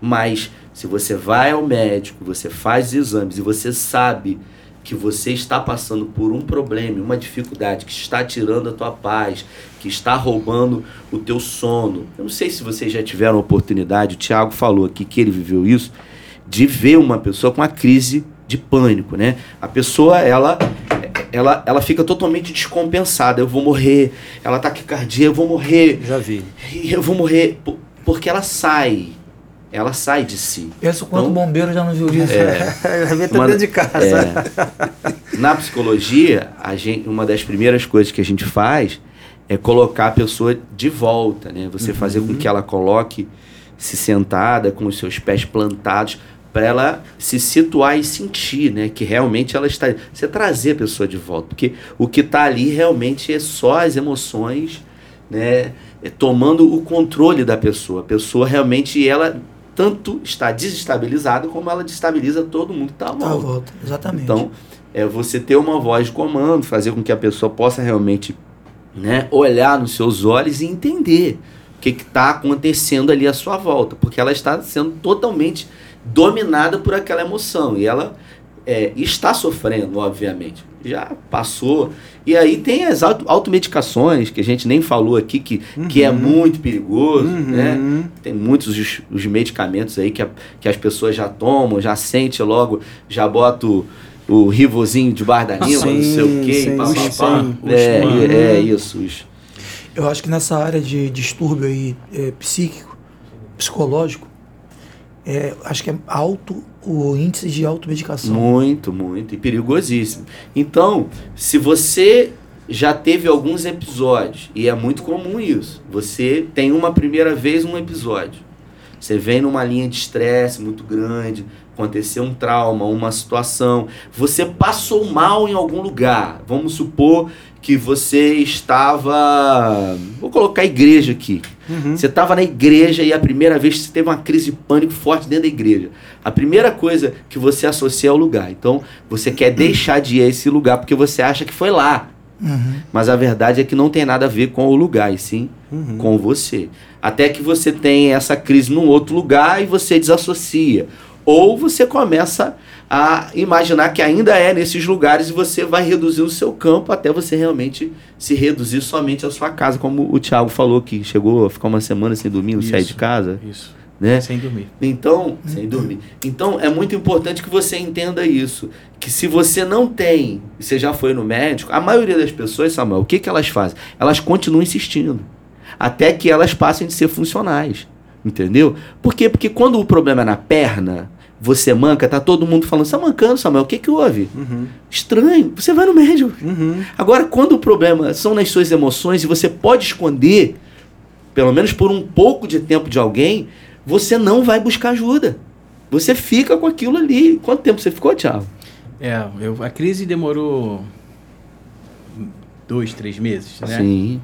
Mas se você vai ao médico, você faz exames e você sabe que você está passando por um problema, uma dificuldade que está tirando a tua paz, que está roubando o teu sono. Eu não sei se vocês já tiveram a oportunidade, o Tiago falou aqui que ele viveu isso, de ver uma pessoa com uma crise de pânico, né? A pessoa, ela ela, ela fica totalmente descompensada. Eu vou morrer, ela tá taquicardia, eu vou morrer. Já vi. Eu vou morrer. Porque ela sai. Ela sai de si. Pensa quanto então, bombeiro já não viu isso. É, já vi até dentro de casa. É, na psicologia, a gente, uma das primeiras coisas que a gente faz é colocar a pessoa de volta, né? Você uhum. fazer com que ela coloque se sentada, com os seus pés plantados, para ela se situar e sentir, né, que realmente ela está, você trazer a pessoa de volta, porque o que está ali realmente é só as emoções, né, é tomando o controle da pessoa. A pessoa realmente ela tanto está desestabilizada como ela destabiliza todo mundo que está à volta. Tá à volta. Exatamente. Então, é você ter uma voz de comando, fazer com que a pessoa possa realmente, né, olhar nos seus olhos e entender o que está acontecendo ali à sua volta, porque ela está sendo totalmente dominada por aquela emoção. E ela é, está sofrendo, obviamente. Já passou. E aí tem as auto, automedicações, que a gente nem falou aqui, que, uhum. que é muito perigoso. Uhum. Né? Tem muitos os, os, medicamentos aí que, a, que as pessoas já tomam, já sente logo, já bota o, o rivozinho debaixo da língua, não sei o quê, papapá. É, é, é isso. Eu acho que nessa área de distúrbio aí, é, psíquico, psicológico, é, acho que é alto o índice de automedicação. Muito, muito. E perigosíssimo. Então, se você já teve alguns episódios, e é muito comum isso, você tem uma primeira vez um episódio. Você vem numa linha de estresse muito grande, aconteceu um trauma, uma situação, você passou mal em algum lugar. Vamos supor que você estava. Vou colocar a igreja aqui. Uhum. Você estava na igreja e a primeira vez que você teve uma crise de pânico forte dentro da igreja. A primeira coisa que você associa é o lugar. Então, você quer deixar de ir a esse lugar porque você acha que foi lá. Uhum. Mas a verdade é que não tem nada a ver com o lugar, e sim uhum. com você. Até que você tem essa crise num outro lugar e você desassocia. Ou você começa a imaginar que ainda é nesses lugares e você vai reduzir o seu campo até você realmente se reduzir somente à sua casa, como o Thiago falou que chegou a ficar uma semana sem dormir, não sair de casa. Isso. Né? Sem dormir. Então, sem dormir. Então é muito importante que você entenda isso, que se você não tem, você já foi no médico, a maioria das pessoas, Samuel, o que que elas fazem? Elas continuam insistindo até que elas passem de ser funcionais. Entendeu? Por quê? Porque quando o problema é na perna, você manca, tá todo mundo falando, você tá mancando, Samuel, o que que houve? Uhum. Estranho, você vai no médico. Uhum. Agora, quando o problema são nas suas emoções e você pode esconder, pelo menos por um pouco de tempo de alguém, você não vai buscar ajuda. Você fica com aquilo ali. Quanto tempo você ficou, Thiago? É, eu, a crise demorou dois, três meses, né? Sim.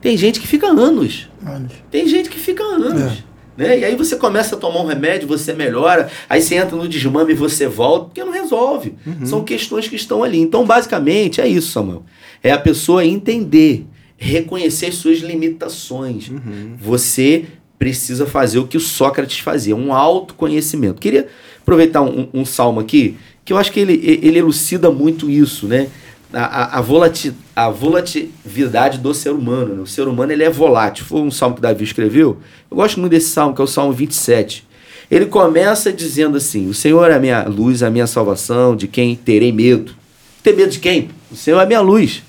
Tem gente que fica anos. Anos. Tem gente que fica anos. É. Né? E aí você começa a tomar um remédio, você melhora, aí você entra no desmame e você volta, porque não resolve. Uhum. São questões que estão ali. Então, basicamente, é isso, Samuel. É a pessoa entender, reconhecer suas limitações. Uhum. Você precisa fazer o que o Sócrates fazia, um autoconhecimento. Queria aproveitar um, um salmo aqui, que eu acho que ele, ele elucida muito isso, né? A, a, volati, a volatilidade do ser humano. Né? O ser humano ele é volátil. Foi um salmo que Davi escreveu. Eu gosto muito desse salmo, que é o Salmo 27. Ele começa dizendo assim: O Senhor é a minha luz, a minha salvação, de quem terei medo. Ter medo de quem? O Senhor é a minha luz.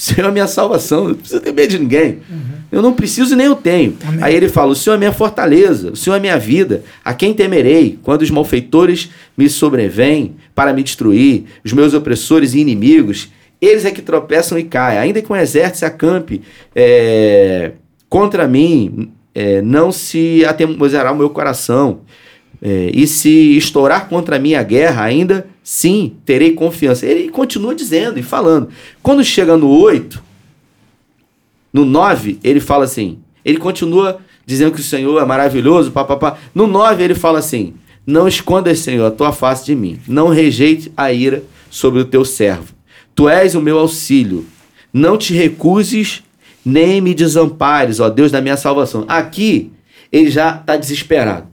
Senhor é a minha salvação. Não precisa ter medo de ninguém. Uhum. Eu não preciso nem eu tenho. Amém. Aí ele fala: O Senhor é minha fortaleza, o Senhor é minha vida. A quem temerei quando os malfeitores me sobrevêm para me destruir, os meus opressores e inimigos, eles é que tropeçam e caem. Ainda que um exército se acampe é, contra mim, é, não se atemorizará o meu coração. É, e se estourar contra mim a guerra, ainda sim terei confiança. Ele continua dizendo e falando. Quando chega no 8, no 9, ele fala assim: ele continua dizendo que o Senhor é maravilhoso, papapá. No 9, ele fala assim: Não escondas, Senhor, a tua face de mim. Não rejeite a ira sobre o teu servo. Tu és o meu auxílio. Não te recuses nem me desampares, ó Deus da minha salvação. Aqui, ele já está desesperado.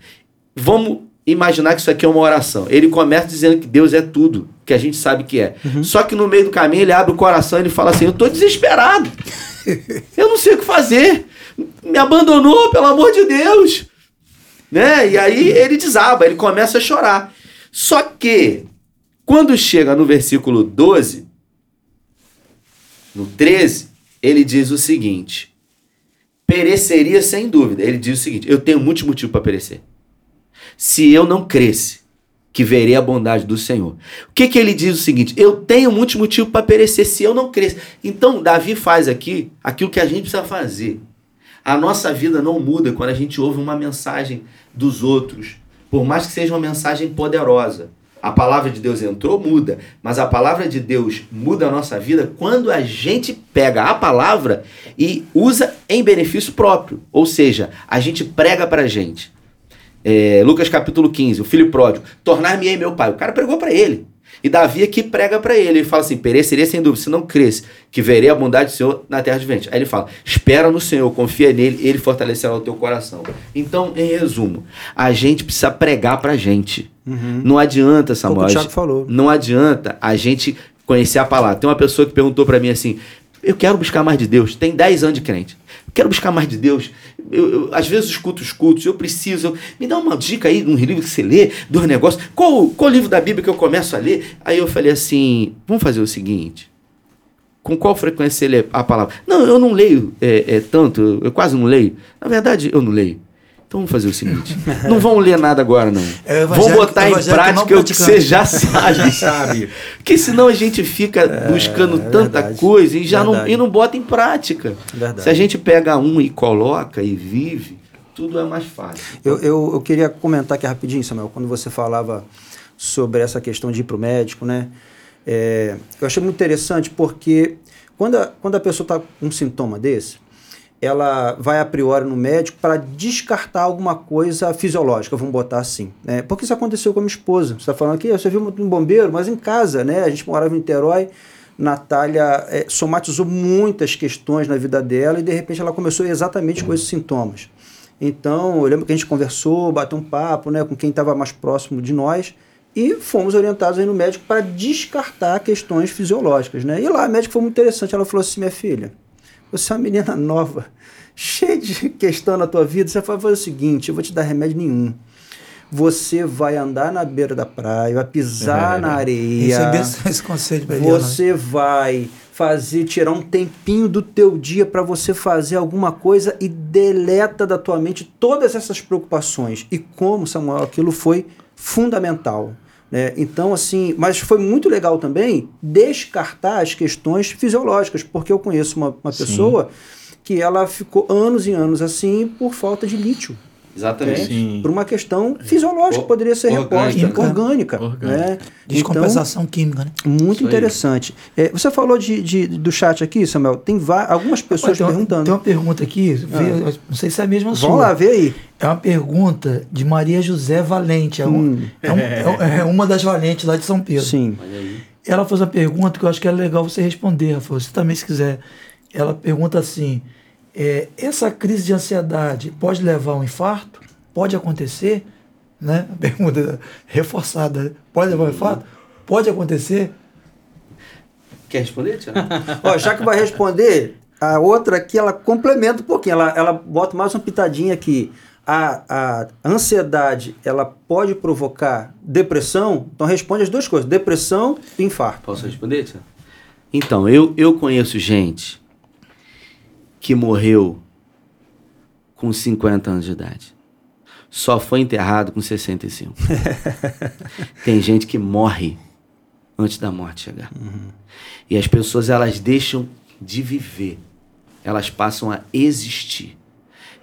Vamos imaginar que isso aqui é uma oração. Ele começa dizendo que Deus é tudo, que a gente sabe que é. Uhum. Só que no meio do caminho ele abre o coração e ele fala assim: Eu estou desesperado. Eu não sei o que fazer. Me abandonou, pelo amor de Deus. Né? E aí ele desaba, ele começa a chorar. Só que, quando chega no versículo 12, no 13, ele diz o seguinte: pereceria sem dúvida. Ele diz o seguinte: eu tenho muitos motivos para perecer. Se eu não cresce, que verei a bondade do Senhor. O que, que ele diz o seguinte? Eu tenho muitos motivos para perecer se eu não crescer. Então, Davi faz aqui aquilo que a gente precisa fazer. A nossa vida não muda quando a gente ouve uma mensagem dos outros, por mais que seja uma mensagem poderosa. A palavra de Deus entrou, muda, mas a palavra de Deus muda a nossa vida quando a gente pega a palavra e usa em benefício próprio. Ou seja, a gente prega para a gente. É, Lucas capítulo 15, o filho pródigo, tornar-me-ei meu pai. O cara pregou para ele. E Davi aqui prega para ele. Ele fala assim: pereceria sem dúvida, se não cresce, que verei a bondade do Senhor na terra de vento. Aí ele fala: espera no Senhor, confia nele, ele fortalecerá o teu coração. Então, em resumo, a gente precisa pregar pra gente. Uhum. Não adianta, Samuel. O Thiago falou. Não adianta a gente conhecer a palavra. Tem uma pessoa que perguntou para mim assim: eu quero buscar mais de Deus. Tem 10 anos de crente quero buscar mais de Deus. Eu, eu, às vezes escuto os cultos, eu preciso. Eu, me dá uma dica aí, um livro que você lê, dos negócios. Qual, qual livro da Bíblia que eu começo a ler? Aí eu falei assim: vamos fazer o seguinte. Com qual frequência você lê a palavra? Não, eu não leio é, é tanto, eu, eu quase não leio. Na verdade, eu não leio. Então vamos fazer o seguinte: não vão ler nada agora, não. É vão botar em prática o que você já sabe, sabe? Porque senão a gente fica é, buscando é tanta verdade, coisa e já não, e não bota em prática. Verdade. Se a gente pega um e coloca e vive, tudo é mais fácil. Eu, eu, eu queria comentar aqui rapidinho, Samuel, quando você falava sobre essa questão de ir para o médico, né? É, eu achei muito interessante porque quando a, quando a pessoa está com um sintoma desse, ela vai a priori no médico para descartar alguma coisa fisiológica, vamos botar assim. Né? Porque isso aconteceu com a minha esposa. Você está falando aqui, você viu um bombeiro, mas em casa, né? A gente morava em Niterói, Natália é, somatizou muitas questões na vida dela e de repente ela começou exatamente com esses sintomas. Então, eu lembro que a gente conversou, bateu um papo né, com quem estava mais próximo de nós e fomos orientados aí no médico para descartar questões fisiológicas. Né? E lá a médica foi muito interessante, ela falou assim, minha filha, você é uma menina nova, cheia de questão na tua vida, você vai fazer o seguinte, eu vou te dar remédio nenhum você vai andar na beira da praia, vai pisar é, na areia. Receber esse conselho pra Você ele, vai fazer, tirar um tempinho do teu dia para você fazer alguma coisa e deleta da tua mente todas essas preocupações. E como, Samuel, aquilo foi fundamental. Né? Então, assim, mas foi muito legal também descartar as questões fisiológicas, porque eu conheço uma, uma pessoa que ela ficou anos e anos assim por falta de lítio. Exatamente. Por uma questão fisiológica, o, poderia ser orgânica, reposta, orgânica. orgânica. Né? Descompensação então, química, né? Muito Isso interessante. É, você falou de, de, do chat aqui, Samuel. Tem algumas pessoas tem perguntando. Tem uma pergunta aqui, ah. não sei se é a mesma Vamos sua. Vamos lá, vê aí. É uma pergunta de Maria José Valente. É, um, hum. é, um, é, é, uma das valentes lá de São Pedro. Sim. Ela fez uma pergunta que eu acho que é legal você responder, Rafael. Você também, se quiser. Ela pergunta assim: é, essa crise de ansiedade pode levar a um infarto? Pode acontecer? Né? A pergunta reforçada: né? pode levar a um infarto? Pode acontecer? Quer responder, Tiago? Ó, já que vai responder, a outra aqui ela complementa um pouquinho, ela, ela bota mais uma pitadinha aqui. A, a ansiedade ela pode provocar depressão? Então responde as duas coisas: depressão e infarto. Posso responder, Tiago? Então, eu, eu conheço gente que morreu com 50 anos de idade. Só foi enterrado com 65. Tem gente que morre antes da morte chegar. Uhum. E as pessoas elas deixam de viver. Elas passam a existir.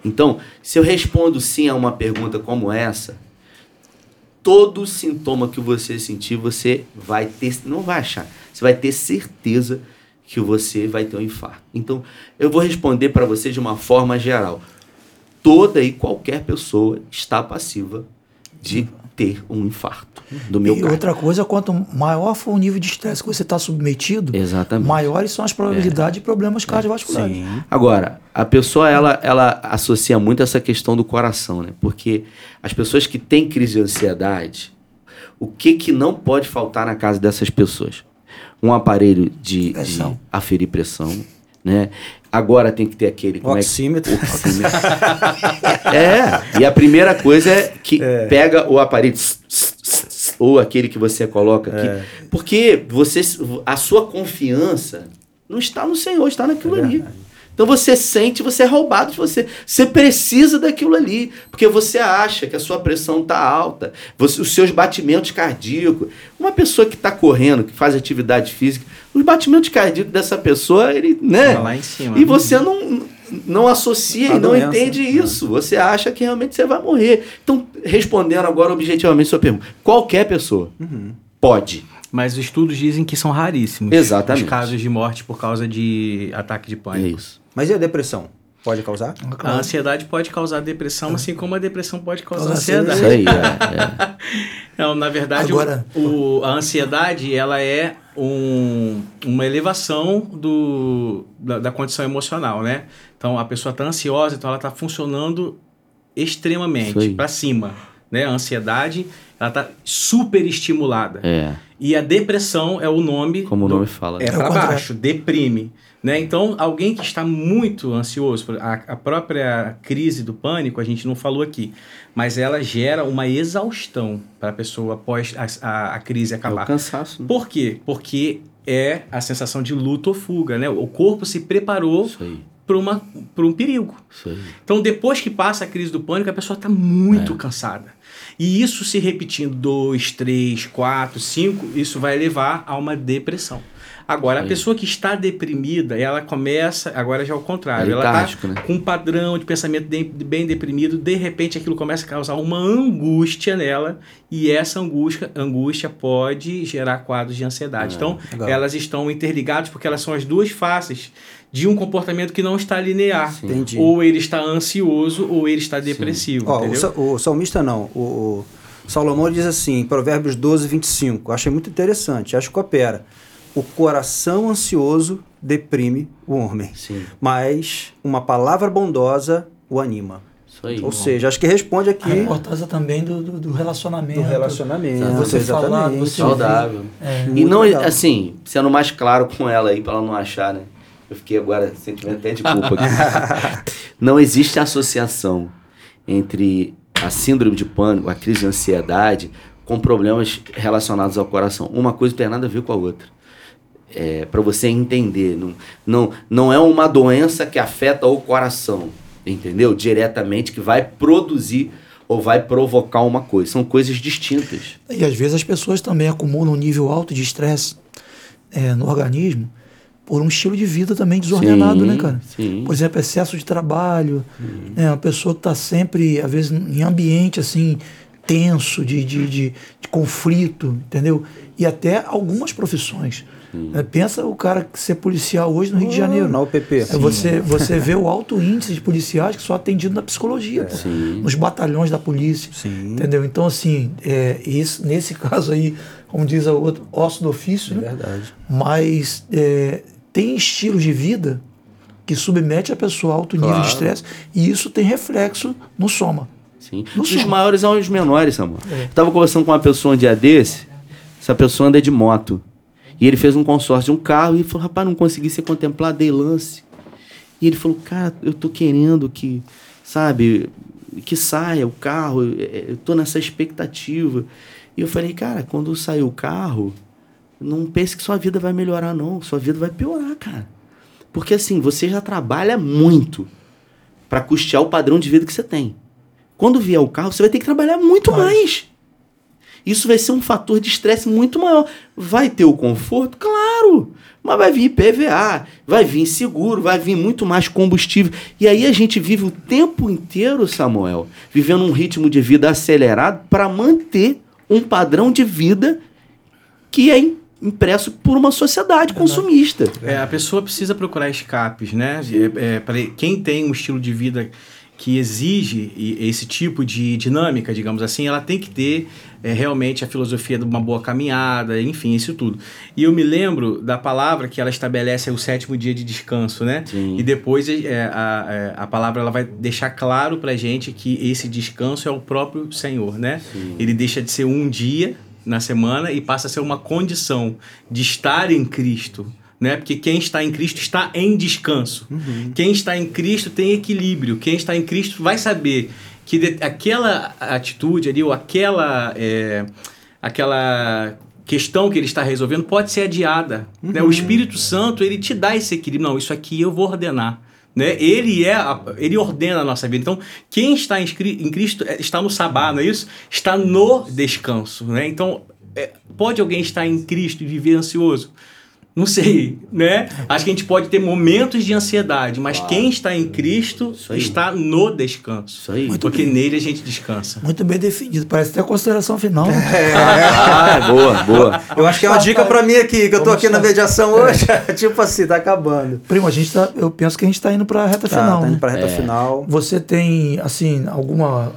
Então, se eu respondo sim a uma pergunta como essa, todo sintoma que você sentir, você vai ter, não vai achar, você vai ter certeza que você vai ter um infarto. Então, eu vou responder para você de uma forma geral. Toda e qualquer pessoa está passiva de ter um infarto do meu E outra coisa, quanto maior for o nível de estresse que você está submetido, Exatamente. maiores são as probabilidades é. de problemas cardiovasculares. Sim. Agora, a pessoa ela, ela associa muito essa questão do coração, né? Porque as pessoas que têm crise de ansiedade, o que, que não pode faltar na casa dessas pessoas? Um aparelho de, de aferir pressão, né? Agora tem que ter aquele como oxímetro. É, oxímetro. é, e a primeira coisa é que é. pega o aparelho ou aquele que você coloca aqui, é. porque você a sua confiança não está no Senhor, está naquilo é ali. Então você sente, você é roubado de você. Você precisa daquilo ali, porque você acha que a sua pressão está alta, você, os seus batimentos cardíacos. Uma pessoa que está correndo, que faz atividade física, os batimentos cardíacos dessa pessoa, ele, né? Lá em cima. E você não, não associa a e não doença. entende né? isso. Você acha que realmente você vai morrer. Então, respondendo agora objetivamente a sua pergunta, qualquer pessoa uhum. pode mas os estudos dizem que são raríssimos Exatamente. os casos de morte por causa de ataque de pânico. Isso. Mas e a depressão? Pode causar? A ansiedade pode causar depressão, é. assim como a depressão pode causar ansiedade. Isso aí, é, é. Não, na verdade, Agora... o, o, a ansiedade ela é um, uma elevação do, da, da, condição emocional, né? Então, a pessoa está ansiosa, então ela está funcionando extremamente para cima. Né? A ansiedade ela está super estimulada. É. E a depressão é o nome. Como do, o nome fala. É, é para baixo, deprime. Né? Então, alguém que está muito ansioso, a, a, própria crise do pânico, a gente não falou aqui, mas ela gera uma exaustão para a pessoa após a, a, a, crise acabar. É o cansaço. Né? Por quê? Porque é a sensação de luto ou fuga. Né? O corpo se preparou para um perigo. Então, depois que passa a crise do pânico, a pessoa está muito é. cansada. E isso se repetindo dois, três, quatro, cinco, isso vai levar a uma depressão. Agora, a pessoa que está deprimida, ela começa, agora já é o contrário, é ela está né? com um padrão de pensamento de, de bem deprimido, de repente aquilo começa a causar uma angústia nela, e essa angústia, angústia pode gerar quadros de ansiedade. Ah, então, legal. elas estão interligadas porque elas são as duas faces de um comportamento que não está linear. Entendi. Ou ele está ansioso ou ele está depressivo. Ó, o, o, salmista não. O, o Salomão diz assim, em Provérbios 12, 25. Achei muito interessante, acho que coopera. O coração ansioso deprime o homem, Sim. mas uma palavra bondosa o anima. Isso aí. Ou seja, acho que responde A aqui importância também do, do, do relacionamento. do relacionamento. Você falar, exatamente. você Saudável. É. E não, legal. assim, sendo mais claro com ela aí, pra ela não achar, né? Eu fiquei agora sentimento até de culpa aqui. não existe associação entre a síndrome de pânico, a crise de ansiedade, com problemas relacionados ao coração. Uma coisa não tem nada a ver com a outra. É, para você entender, não, não, não é uma doença que afeta o coração, entendeu? Diretamente, que vai produzir ou vai provocar uma coisa. São coisas distintas. E às vezes as pessoas também acumulam um nível alto de estresse é, no organismo por um estilo de vida também desordenado, Sim, né, cara? sim. Por exemplo, excesso de trabalho, né, uma pessoa que está sempre, às vezes, em ambiente assim tenso, de, de, de, de conflito, entendeu? E até algumas profissões. É, pensa o cara que ser policial hoje no Rio de Janeiro. na UPP. É, você, você vê o alto índice de policiais que são atendidos na psicologia, Sim. nos batalhões da polícia. Sim. Entendeu? Então, assim, é, isso, nesse caso aí, como diz o outro, osso do ofício, É né? verdade. Mas é, tem estilos de vida que submete a pessoa a alto nível Claro. de estresse e isso tem reflexo no soma. Sim. No Dos som. maiores aos menores, amor. É. Eu tava conversando com uma pessoa um dia desse, essa pessoa anda de moto. E ele fez um consórcio de um carro e falou, rapaz, não consegui ser contemplado, dei lance. E ele falou, cara, eu tô querendo que, sabe, que saia o carro, eh, eu tô nessa expectativa. E eu falei, cara, quando sair o carro, não pense que sua vida vai melhorar, não. Sua vida vai piorar, cara. Porque assim, você já trabalha muito para custear o padrão de vida que você tem. Quando vier o carro, você vai ter que trabalhar muito mais. Isso vai ser um fator de estresse muito maior. Vai ter o conforto? Claro! Mas vai vir PVA, vai vir seguro, vai vir muito mais combustível. E aí a gente vive o tempo inteiro, Samuel, vivendo um ritmo de vida acelerado para manter um padrão de vida que é im- impresso por uma sociedade consumista. É, a pessoa precisa procurar escapes, né? É, é, quem tem um estilo de vida que exige esse tipo de dinâmica, digamos assim, ela tem que ter é, realmente a filosofia de uma boa caminhada, enfim, isso tudo. E eu me lembro da palavra que ela estabelece o sétimo dia de descanso, né? Sim. E depois é, a, é, a palavra ela vai deixar claro pra gente que esse descanso é o próprio Senhor, né? Ele deixa de ser um dia na semana e passa a ser uma condição de estar em Cristo. Né? Porque quem está em Cristo está em descanso. Quem está em Cristo tem equilíbrio. Quem está em Cristo vai saber que de- aquela atitude ali, ou aquela, é, aquela questão que ele está resolvendo pode ser adiada. Né? O Espírito Santo, ele te dá esse equilíbrio. Não, isso aqui eu vou ordenar. Né? Ele é a- ele ordena a nossa vida. Então, quem está em, em Cristo é, está no sabá, não é isso? Está no descanso, né? Então, é, pode alguém estar em Cristo e viver ansioso? Não sei, né? Acho que a gente pode ter momentos de ansiedade, mas quem está em Cristo está no descanso. Isso aí. Porque nele a gente descansa. Muito bem definido. Parece até a consideração final. né? Ah, boa, boa. Eu acho que é uma dica pra mim aqui, que eu tô aqui na mediação hoje. tipo assim, tá acabando. Primo, a gente tá, eu penso que a gente está indo para a reta Tá, final. tá né? indo pra reta É. final. Você tem, assim, alguma,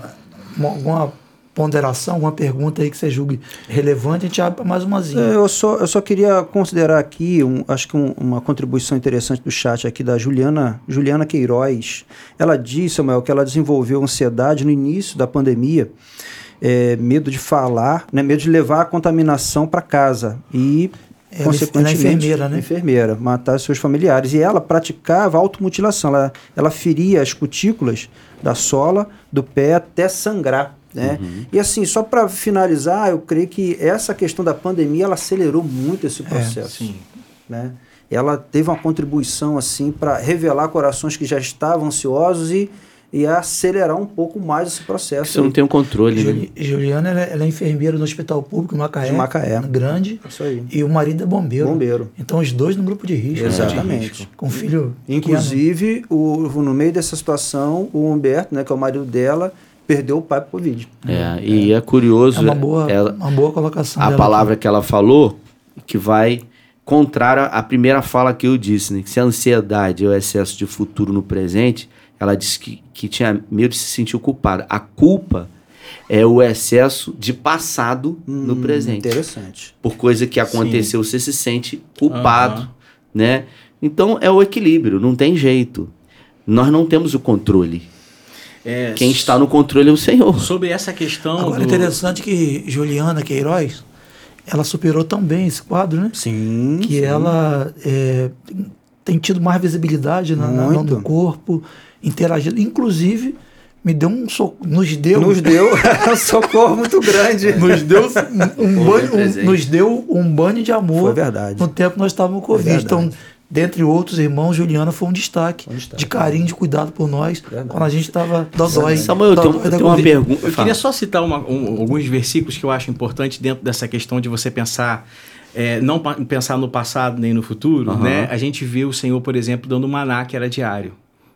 uma- alguma ponderação, alguma pergunta aí que você julgue relevante? A gente abre mais umazinha. É, Eu só, eu só queria considerar aqui, um, acho que um- uma contribuição interessante do chat aqui da Juliana, Juliana Queiroz. Ela disse, Samuel, que ela desenvolveu ansiedade no início da pandemia, é, medo de falar, né, medo de levar a contaminação para casa e, Ela é- consequentemente, ela é enfermeira, né? enfermeira, matar seus familiares. E ela praticava automutilação, ela, ela feria as cutículas da sola do pé até sangrar. Né? E assim, só para finalizar, eu creio que essa questão da pandemia ela acelerou muito esse processo. Sim. né? Ela teve uma contribuição assim para revelar corações que já estavam ansiosos e, e acelerar um pouco mais esse processo. Você não tem o controle, né? Juli- Juliana ela, é- ela é enfermeira no Hospital Público em Macaé, De Macaé. grande, Isso aí. e o marido é bombeiro. Bombeiro. Então os dois no grupo de risco. né? Exatamente. Com filho. Inclusive, o, no meio dessa situação, o Humberto, né, que é o marido dela, perdeu o pai por Covid. É, e é curioso. É uma boa, ela- uma boa colocação. a dela palavra que ela falou, que vai contrária à primeira fala que eu disse, né? Que se a ansiedade é o excesso de futuro no presente, ela disse que, que tinha medo de se sentir culpada. A culpa é o excesso de passado no Hum, presente. Interessante. Por coisa que aconteceu, você se sente culpado, né? Então é o equilíbrio, não tem jeito. Nós não temos o controle. É, Quem está no controle é o Senhor. Sobre essa questão Agora é do... interessante que Juliana Queiroz, ela superou tão bem esse quadro, né? Sim. que sim. ela é, tem tido mais visibilidade na, na, Muito. no corpo, interagindo. Inclusive, me deu um soco, nos deu, nos deu um socorro muito grande. nos deu um, um banho, um- nos deu um banho de amor Foi verdade. no tempo que nós estávamos com Covid. então, dentre outros irmãos, Juliana foi um destaque, Um destaque. de carinho, de cuidado por nós, Verdade. quando a gente estava dodói. Samuel, eu tenho, eu da tenho uma Covid. pergunta. Eu queria só citar uma- um- alguns versículos que eu acho importante dentro dessa questão de você pensar, é, não pa- pensar no passado nem no futuro, Aham. né? A gente vê o Senhor, por exemplo, dando um maná que era diário,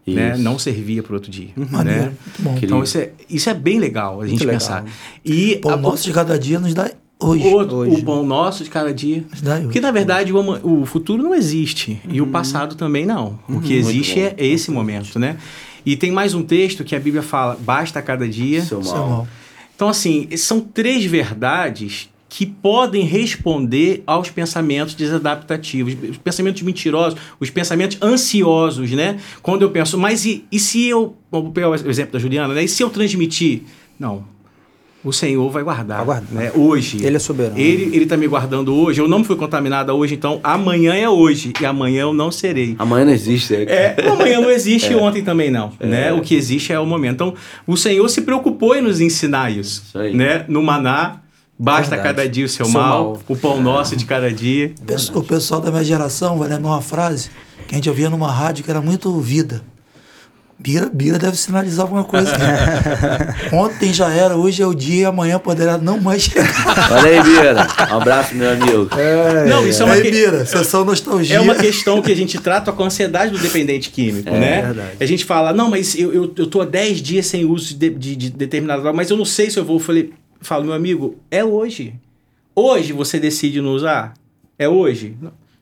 né? Não servia para outro dia, Maneiro, né? muito bom. Que Então isso é, isso é bem legal a gente legal. pensar. E Pão a- nosso de cada dia nos dá hoje. o, Hoje. o pão nosso de cada dia. Hoje. Porque, na verdade, o, o futuro não existe. E o passado também não. O que existe bom. é esse momento, né? E tem mais um texto que a Bíblia fala: basta cada dia. Seu Seu mal. mal. Então, assim, são três verdades que podem responder aos pensamentos desadaptativos, os pensamentos mentirosos, os pensamentos ansiosos, né? Quando eu penso, mas e, e se eu, vou pegar o exemplo da Juliana, né? E se eu transmitir? Não. O Senhor vai guardar, Vai guardar. né? Hoje. Ele é soberano. Ele, ele tá me guardando hoje. Eu não fui contaminada hoje, então amanhã é hoje. E amanhã eu não serei. Amanhã não existe. né? É, o amanhã não existe e ontem também não, né? O que existe é o momento. Então, o Senhor se preocupou em nos ensinar isso, Isso aí. né? No maná, basta Verdade. cada dia o seu, Seu mal, mal. o pão nosso de cada dia. O pesso- O pessoal da minha geração vai lembrar uma frase que a gente ouvia numa rádio que era muito ouvida. Bira, Bira deve sinalizar alguma coisa. Ontem já era, hoje é o dia e amanhã poderá não mais chegar. Olha aí, Bira. Um abraço, meu amigo. não, isso é uma, Aí, que- Bira, sessão nostalgia. é uma questão que a gente trata com a ansiedade do dependente químico, né? verdade. A gente fala, não, mas eu, eu, eu tô há 10 dias sem uso de, de, de determinada droga, mas eu não sei se eu vou. Eu falei, falo, meu amigo, é hoje. Hoje você decide não usar? É hoje?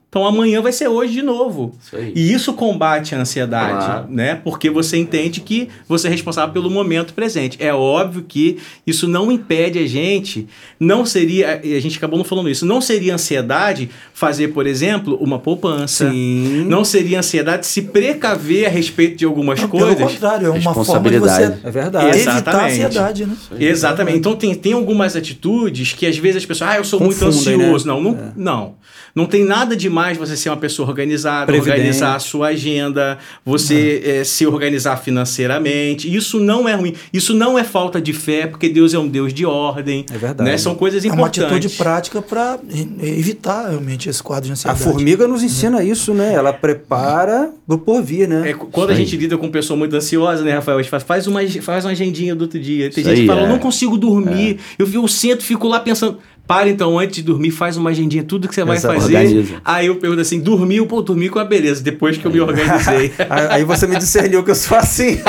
Então amanhã vai ser hoje de novo. Isso aí. E isso combate a ansiedade, Claro. né? Porque você entende que você é responsável pelo momento presente. É óbvio que isso não impede a gente, não seria, e a gente acabou não falando isso, não seria ansiedade fazer, por exemplo, uma poupança. Sim. Não seria ansiedade se precaver a respeito de algumas Não, Pelo coisas. contrário, é uma forma de você Responsabilidade. É verdade. Evitar a Exatamente. ansiedade, né? Exatamente. Então tem, tem algumas atitudes que às vezes as pessoas, ah, eu sou muito Confundem, ansioso. né? Não, não, não. Não tem nada demais você ser uma pessoa organizada, Previdente. organizar a sua agenda, você eh, se organizar financeiramente. Isso não é ruim. Isso não é falta de fé, porque Deus é um Deus de ordem. É verdade. Né? São coisas É uma importantes. atitude prática para evitar realmente esse quadro de A ansiedade. formiga nos ensina isso, né? Ela prepara pro porvir, né? É, quando a Isso aí. gente lida com pessoa muito ansiosa, né, Rafael? A gente faz, faz, uma, faz uma agendinha do outro dia. Tem Isso gente que aí, fala, é. eu não consigo dormir. Eu, eu sento, fico lá pensando. Para então, antes de dormir, faz uma agendinha, tudo que você vai Exato. fazer. Organiza. Aí eu pergunto assim: dormiu? Pô, dormi com a beleza, depois que eu me organizei. Aí você me discerniu que eu sou assim.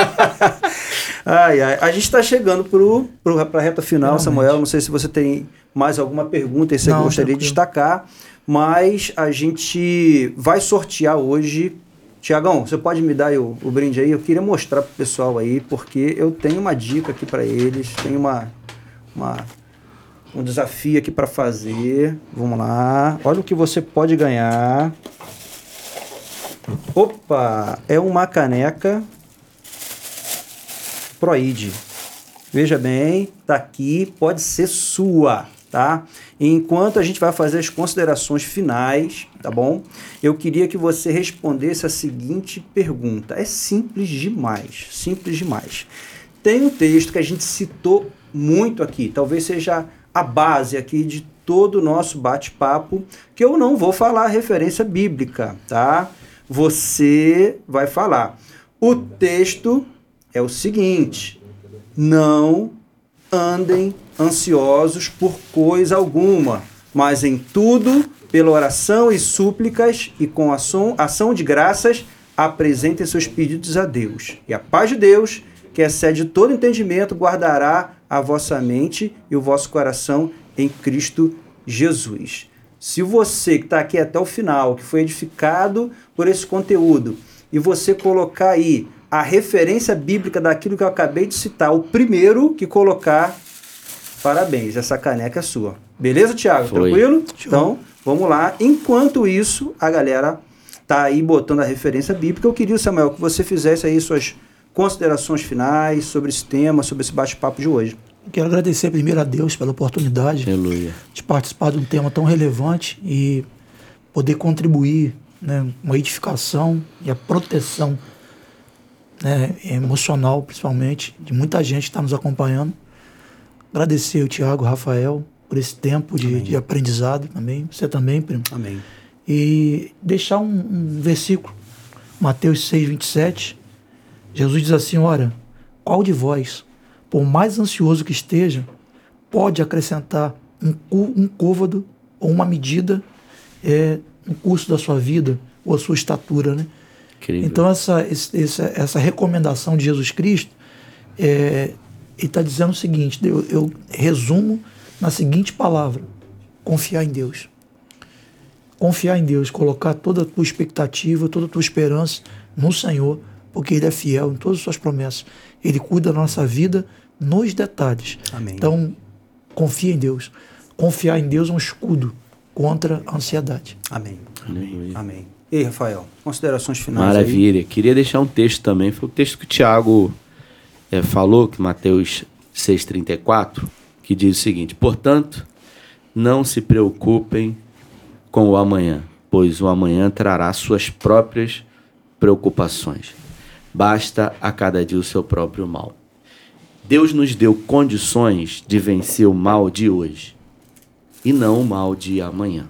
ai, ai. A gente está chegando para a reta final, Finalmente. Samuel. Não sei se você tem mais alguma pergunta que você Não, gostaria de destacar, mas a gente vai sortear hoje. Tiagão, você pode me dar aí o, o brinde aí? Eu queria mostrar pro pessoal aí, porque eu tenho uma dica aqui para eles, tenho uma, uma, um desafio aqui para fazer. Vamos lá. Olha o que você pode ganhar. Opa, é uma caneca Proid. Veja bem, tá aqui, pode ser sua, tá? Enquanto a gente vai fazer as considerações finais, tá bom? Eu queria que você respondesse a seguinte pergunta. É simples demais, simples demais. Tem um texto que a gente citou muito aqui, talvez seja a base aqui de todo o nosso bate-papo, que eu não vou falar referência bíblica, tá? Você vai falar. O texto é o seguinte: não andem ansiosos por coisa alguma, mas em tudo, pela oração e súplicas e com ação, ação de graças, apresentem seus pedidos a Deus. E a paz de Deus, que excede todo entendimento, guardará a vossa mente e o vosso coração em Cristo Jesus. Se você que está aqui até o final, que foi edificado por esse conteúdo, e você colocar aí a referência bíblica daquilo que eu acabei de citar, o primeiro que colocar Parabéns, essa caneca é sua. Beleza, Thiago? Foi. Tranquilo? Então, vamos lá. Enquanto isso, a galera tá aí botando a referência bíblica. Eu queria, Samuel, que você fizesse aí suas considerações finais sobre esse tema, sobre esse bate-papo de hoje. Quero agradecer primeiro a Deus pela oportunidade Aleluia. de participar de um tema tão relevante e poder contribuir né, uma edificação e a proteção né, emocional, principalmente, de muita gente que está nos acompanhando. Agradecer o Tiago, o Rafael, por esse tempo de, de aprendizado também. Você também, primo. Amém. E deixar um, um versículo, Mateus 6, 27. Jesus diz assim: Ora, qual de vós, por mais ansioso que esteja, pode acrescentar um, um côvado ou uma medida é, no curso da sua vida ou a sua estatura, né? Incrível. Então, essa, essa, essa recomendação de Jesus Cristo, é, ele está dizendo o seguinte: eu, eu resumo na seguinte palavra: confiar em Deus. Confiar em Deus, colocar toda a tua expectativa, toda a tua esperança no Senhor, porque Ele é fiel em todas as suas promessas. Ele cuida da nossa vida nos detalhes. Amém. Então, confia em Deus. Confiar em Deus é um escudo contra a ansiedade. Amém. Aleluia. Amém. E aí, Rafael, considerações finais aí? Maravilha. Queria deixar um texto também. Foi o texto que o Tiago eh, falou, que Mateus 6,34, que diz o seguinte: Portanto, não se preocupem com o amanhã, pois o amanhã trará suas próprias preocupações. Basta a cada dia o seu próprio mal. Deus nos deu condições de vencer o mal de hoje, e não o mal de amanhã,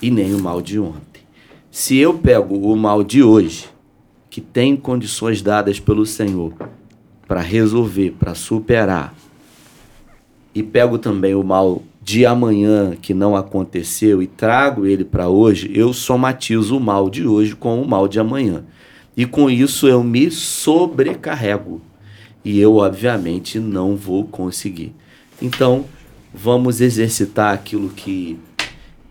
e nem o mal de ontem. Se eu pego o mal de hoje, que tem condições dadas pelo Senhor para resolver, para superar, e pego também o mal de amanhã que não aconteceu e trago ele para hoje, eu somatizo o mal de hoje com o mal de amanhã. E com isso eu me sobrecarrego. E eu, obviamente, não vou conseguir. Então, vamos exercitar aquilo que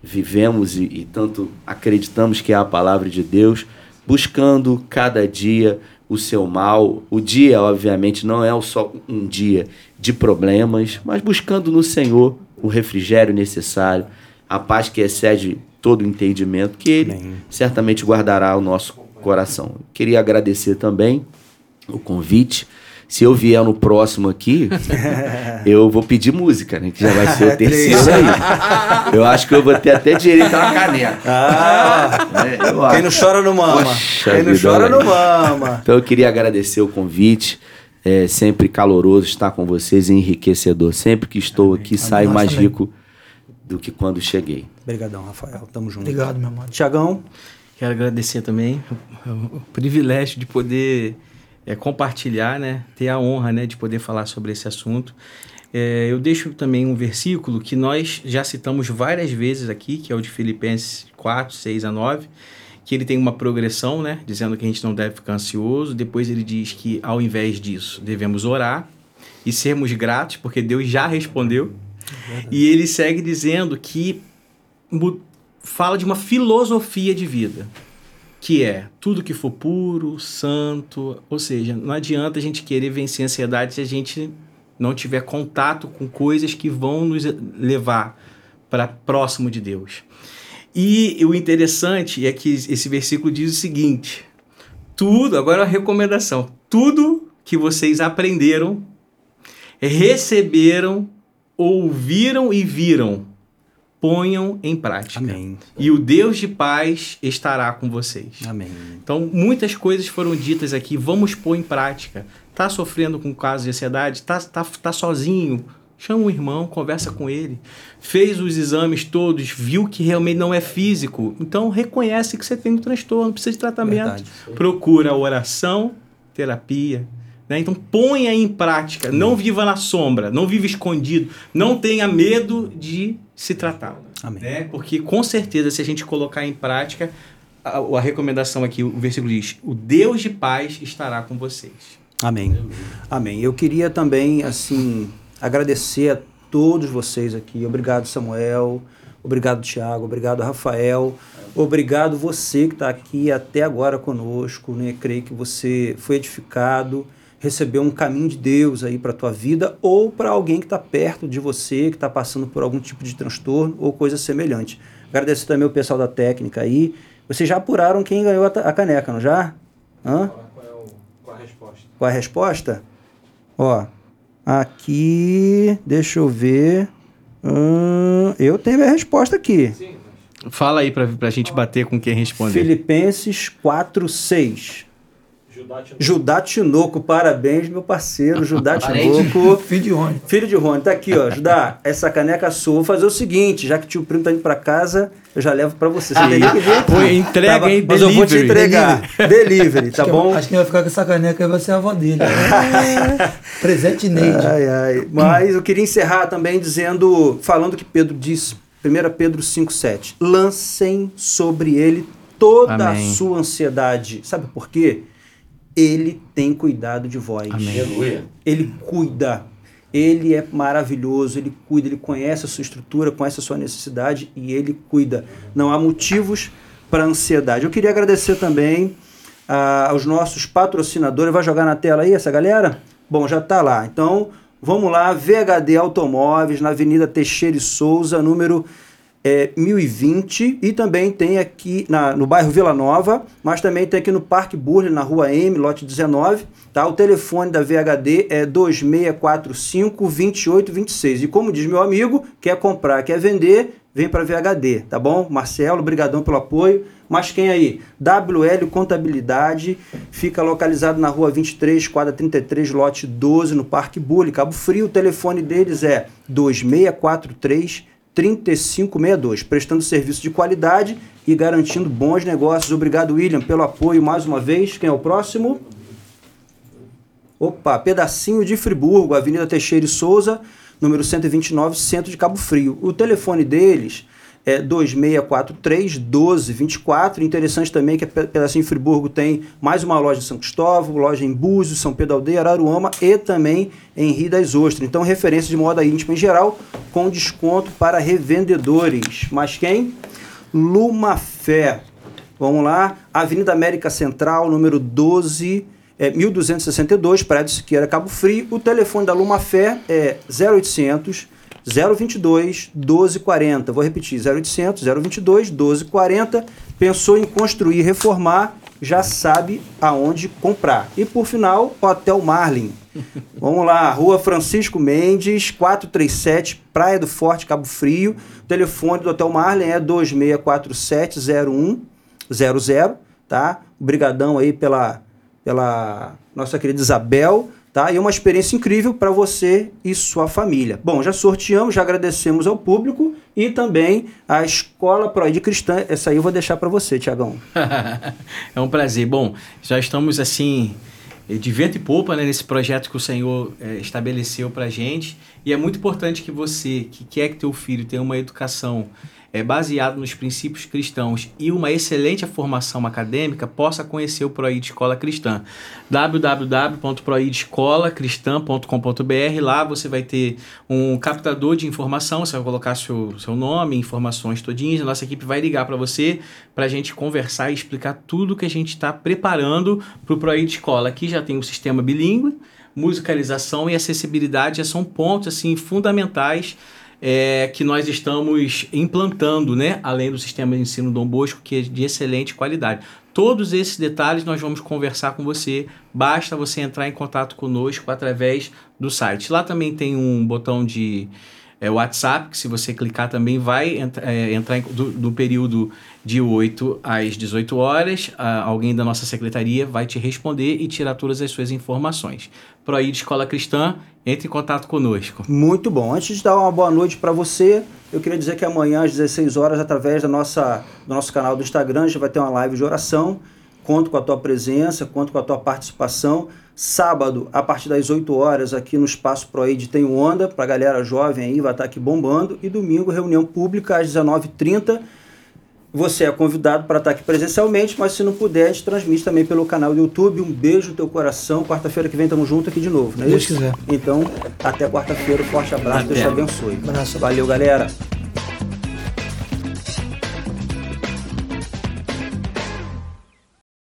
vivemos e, e tanto acreditamos que é a palavra de Deus, buscando cada dia o seu mal. O dia, obviamente, não é só um dia de problemas, mas buscando no Senhor o refrigério necessário, a paz que excede todo o entendimento, que Ele Amém. certamente guardará o nosso coração. Queria agradecer também o convite. Se eu vier no próximo aqui, eu vou pedir música, né? Que já vai ser o terceiro aí. Eu acho que eu vou ter até direito a uma caneca. Ah? Eu quem não chora não mama. Poxa quem não vida, chora não mama. Então eu queria agradecer o convite. É sempre caloroso estar com vocês enriquecedor. Sempre que estou aqui, saio Nós mais rico do que quando cheguei. Obrigadão, Rafael. Tamo junto. Obrigado, meu amado. Tiagão, Quero agradecer também o, o privilégio de poder é, compartilhar, né, ter a honra né, de poder falar sobre esse assunto. É, eu deixo também um versículo que nós já citamos várias vezes aqui, que é o de Filipenses 4, 6 a 9, que ele tem uma progressão, né, dizendo que a gente não deve ficar ansioso. Depois ele diz que, ao invés disso, devemos orar e sermos gratos, porque Deus já respondeu. E ele segue dizendo que fala de uma filosofia de vida, que é tudo que for puro, santo, ou seja, não adianta a gente querer vencer a ansiedade se a gente não tiver contato com coisas que vão nos levar para próximo de Deus. E o interessante é que esse versículo diz o seguinte: tudo, agora a recomendação, tudo que vocês aprenderam, receberam, ouviram e viram, ponham em prática. Amém. E o Deus de paz estará com vocês. Amém. Então, muitas coisas foram ditas aqui, vamos pôr em prática. Tá sofrendo com caso de ansiedade? Tá, tá, tá sozinho? Chama um irmão, conversa com ele. Fez os exames todos, viu que realmente não é físico. Então, reconhece que você tem um transtorno, precisa de tratamento. Verdade. Procura oração, terapia. Né? Então, ponha em prática. Não viva na sombra, não viva escondido. Não tenha medo de se tratar. Amém. Né? Porque, com certeza, se a gente colocar em prática, a, a recomendação aqui, o versículo diz: O Deus de paz estará com vocês. Amém. Amém. Eu queria também, assim, agradecer a todos vocês aqui. Obrigado, Samuel. Obrigado, Tiago. Obrigado, Rafael. Obrigado você que está aqui até agora conosco. Né? Creio que você foi edificado, receber um caminho de Deus aí para tua vida ou para alguém que está perto de você, que está passando por algum tipo de transtorno ou coisa semelhante. Agradecer também o pessoal da técnica aí. Vocês já apuraram quem ganhou a, a caneca, não já? Hã? Qual, é o, qual a resposta? Qual a resposta? Ó, aqui, deixa eu ver. Hum, eu tenho a resposta aqui. Sim. Fala aí para a gente bater com quem responder. Filipenses 4, 6. Judá Tinoco, parabéns, meu parceiro, Judá Tinoco. Filho de Rony. Filho de Rony, tá aqui, ó. Judá, essa caneca sua. Vou fazer o seguinte, já que tio primo tá indo pra casa, eu já levo pra você. Você Aí, teria que ver. Foi entrega, tá, hein? Mas eu vou te entregar. Delivery, delivery tá acho bom? Que, acho que quem vai ficar com essa caneca vai ser a avó dele. Né? Presente Neide. Ai, ai. Mas eu queria encerrar também dizendo, falando que Pedro disse, 1 Pedro 5,7. Lancem sobre ele toda Amém. a sua ansiedade. Sabe por quê? Ele tem cuidado de vós. Amém. Ele cuida. Ele é maravilhoso, ele cuida, ele conhece a sua estrutura, conhece a sua necessidade e ele cuida. Não há motivos para ansiedade. Eu queria agradecer também ah, aos nossos patrocinadores. Vai jogar na tela aí essa galera? Bom, já está lá. Então, vamos lá. VHD Automóveis, na Avenida Teixeira e Souza, número é, 1020 e também tem aqui na, no bairro Vila Nova, mas também tem aqui no Parque Burle, na rua M, lote 19. Tá? O telefone da VHD é 2645 2826. E como diz meu amigo, quer comprar, quer vender, vem para VHD, tá bom? Marcelo, brigadão pelo apoio. Mas quem aí? WL Contabilidade, fica localizado na rua 23, quadra 33, lote 12, no Parque Burle, Cabo Frio. O telefone deles é 2643 3562, prestando serviço de qualidade e garantindo bons negócios. Obrigado, William, pelo apoio mais uma vez. Quem é o próximo? Opa, pedacinho de Friburgo, Avenida Teixeira e Souza, número 129, centro de Cabo Frio. O telefone deles é 2643 1224. Interessante também que a Pedacinho Friburgo tem mais uma loja em São Cristóvão, loja em Búzios, São Pedro Aldeia, Araruama e também em Rio das Ostras. Então, referência de moda íntima em geral, com desconto para revendedores. Mas quem? Lumafé. Vamos lá, Avenida América Central, número 12, é, 1262, Prédio Siqueira, Cabo Frio. O telefone da Lumafé é 0800 022 1240. Vou repetir, 0800 022 1240. Pensou em construir, reformar, já sabe aonde comprar. E por final, Hotel Marlin. Vamos lá, Rua Francisco Mendes, 437, Praia do Forte, Cabo Frio. O telefone do Hotel Marlin é 26470100, tá? Obrigadão aí pela, pela nossa querida Isabel tá? E uma experiência incrível para você e sua família. Bom, já sorteamos, já agradecemos ao público e também à Escola Proide Cristã. Essa aí eu vou deixar para você, Tiagão. é um prazer. Bom, já estamos assim de vento e polpa né, nesse projeto que o Senhor é, estabeleceu para gente e é muito importante que você que quer que teu filho tenha uma educação é, baseado nos princípios cristãos e uma excelente formação acadêmica, possa conhecer o Proid Escola Cristã. www.proidescolacristã.com.br Lá você vai ter um captador de informação, você vai colocar seu, seu nome, informações todinhas, a nossa equipe vai ligar para você para a gente conversar e explicar tudo que a gente está preparando para o Proid Escola. Aqui já tem um sistema bilíngue, musicalização e acessibilidade são pontos assim fundamentais é, que nós estamos implantando, né? além do sistema de ensino Dom Bosco, que é de excelente qualidade. Todos esses detalhes nós vamos conversar com você. Basta você entrar em contato conosco através do site. Lá também tem um botão de é, WhatsApp, que se você clicar também vai entra, é, entrar do, do, período de 8 às 18 horas. alguém da nossa secretaria vai te responder e tirar todas as suas informações. Proíde Escola Cristã, entre em contato conosco. Muito bom. Antes de dar uma boa noite para você, eu queria dizer que amanhã às 16 horas, através da nossa, do nosso canal do Instagram, a gente vai ter uma live de oração. Conto com a tua presença, conto com a tua participação. Sábado, a partir das 8 horas, aqui no Espaço Proid tem o Onda, para a galera jovem aí, vai estar aqui bombando. E domingo, reunião pública às 19h30 você é convidado para estar aqui presencialmente, mas se não puder, a gente transmite também pelo canal do YouTube. Um beijo no teu coração. Quarta-feira que vem estamos juntos aqui de novo, não é Deus quiser. Então, até quarta-feira. Forte abraço. Até. Deus te abençoe. Abraço. Valeu, galera.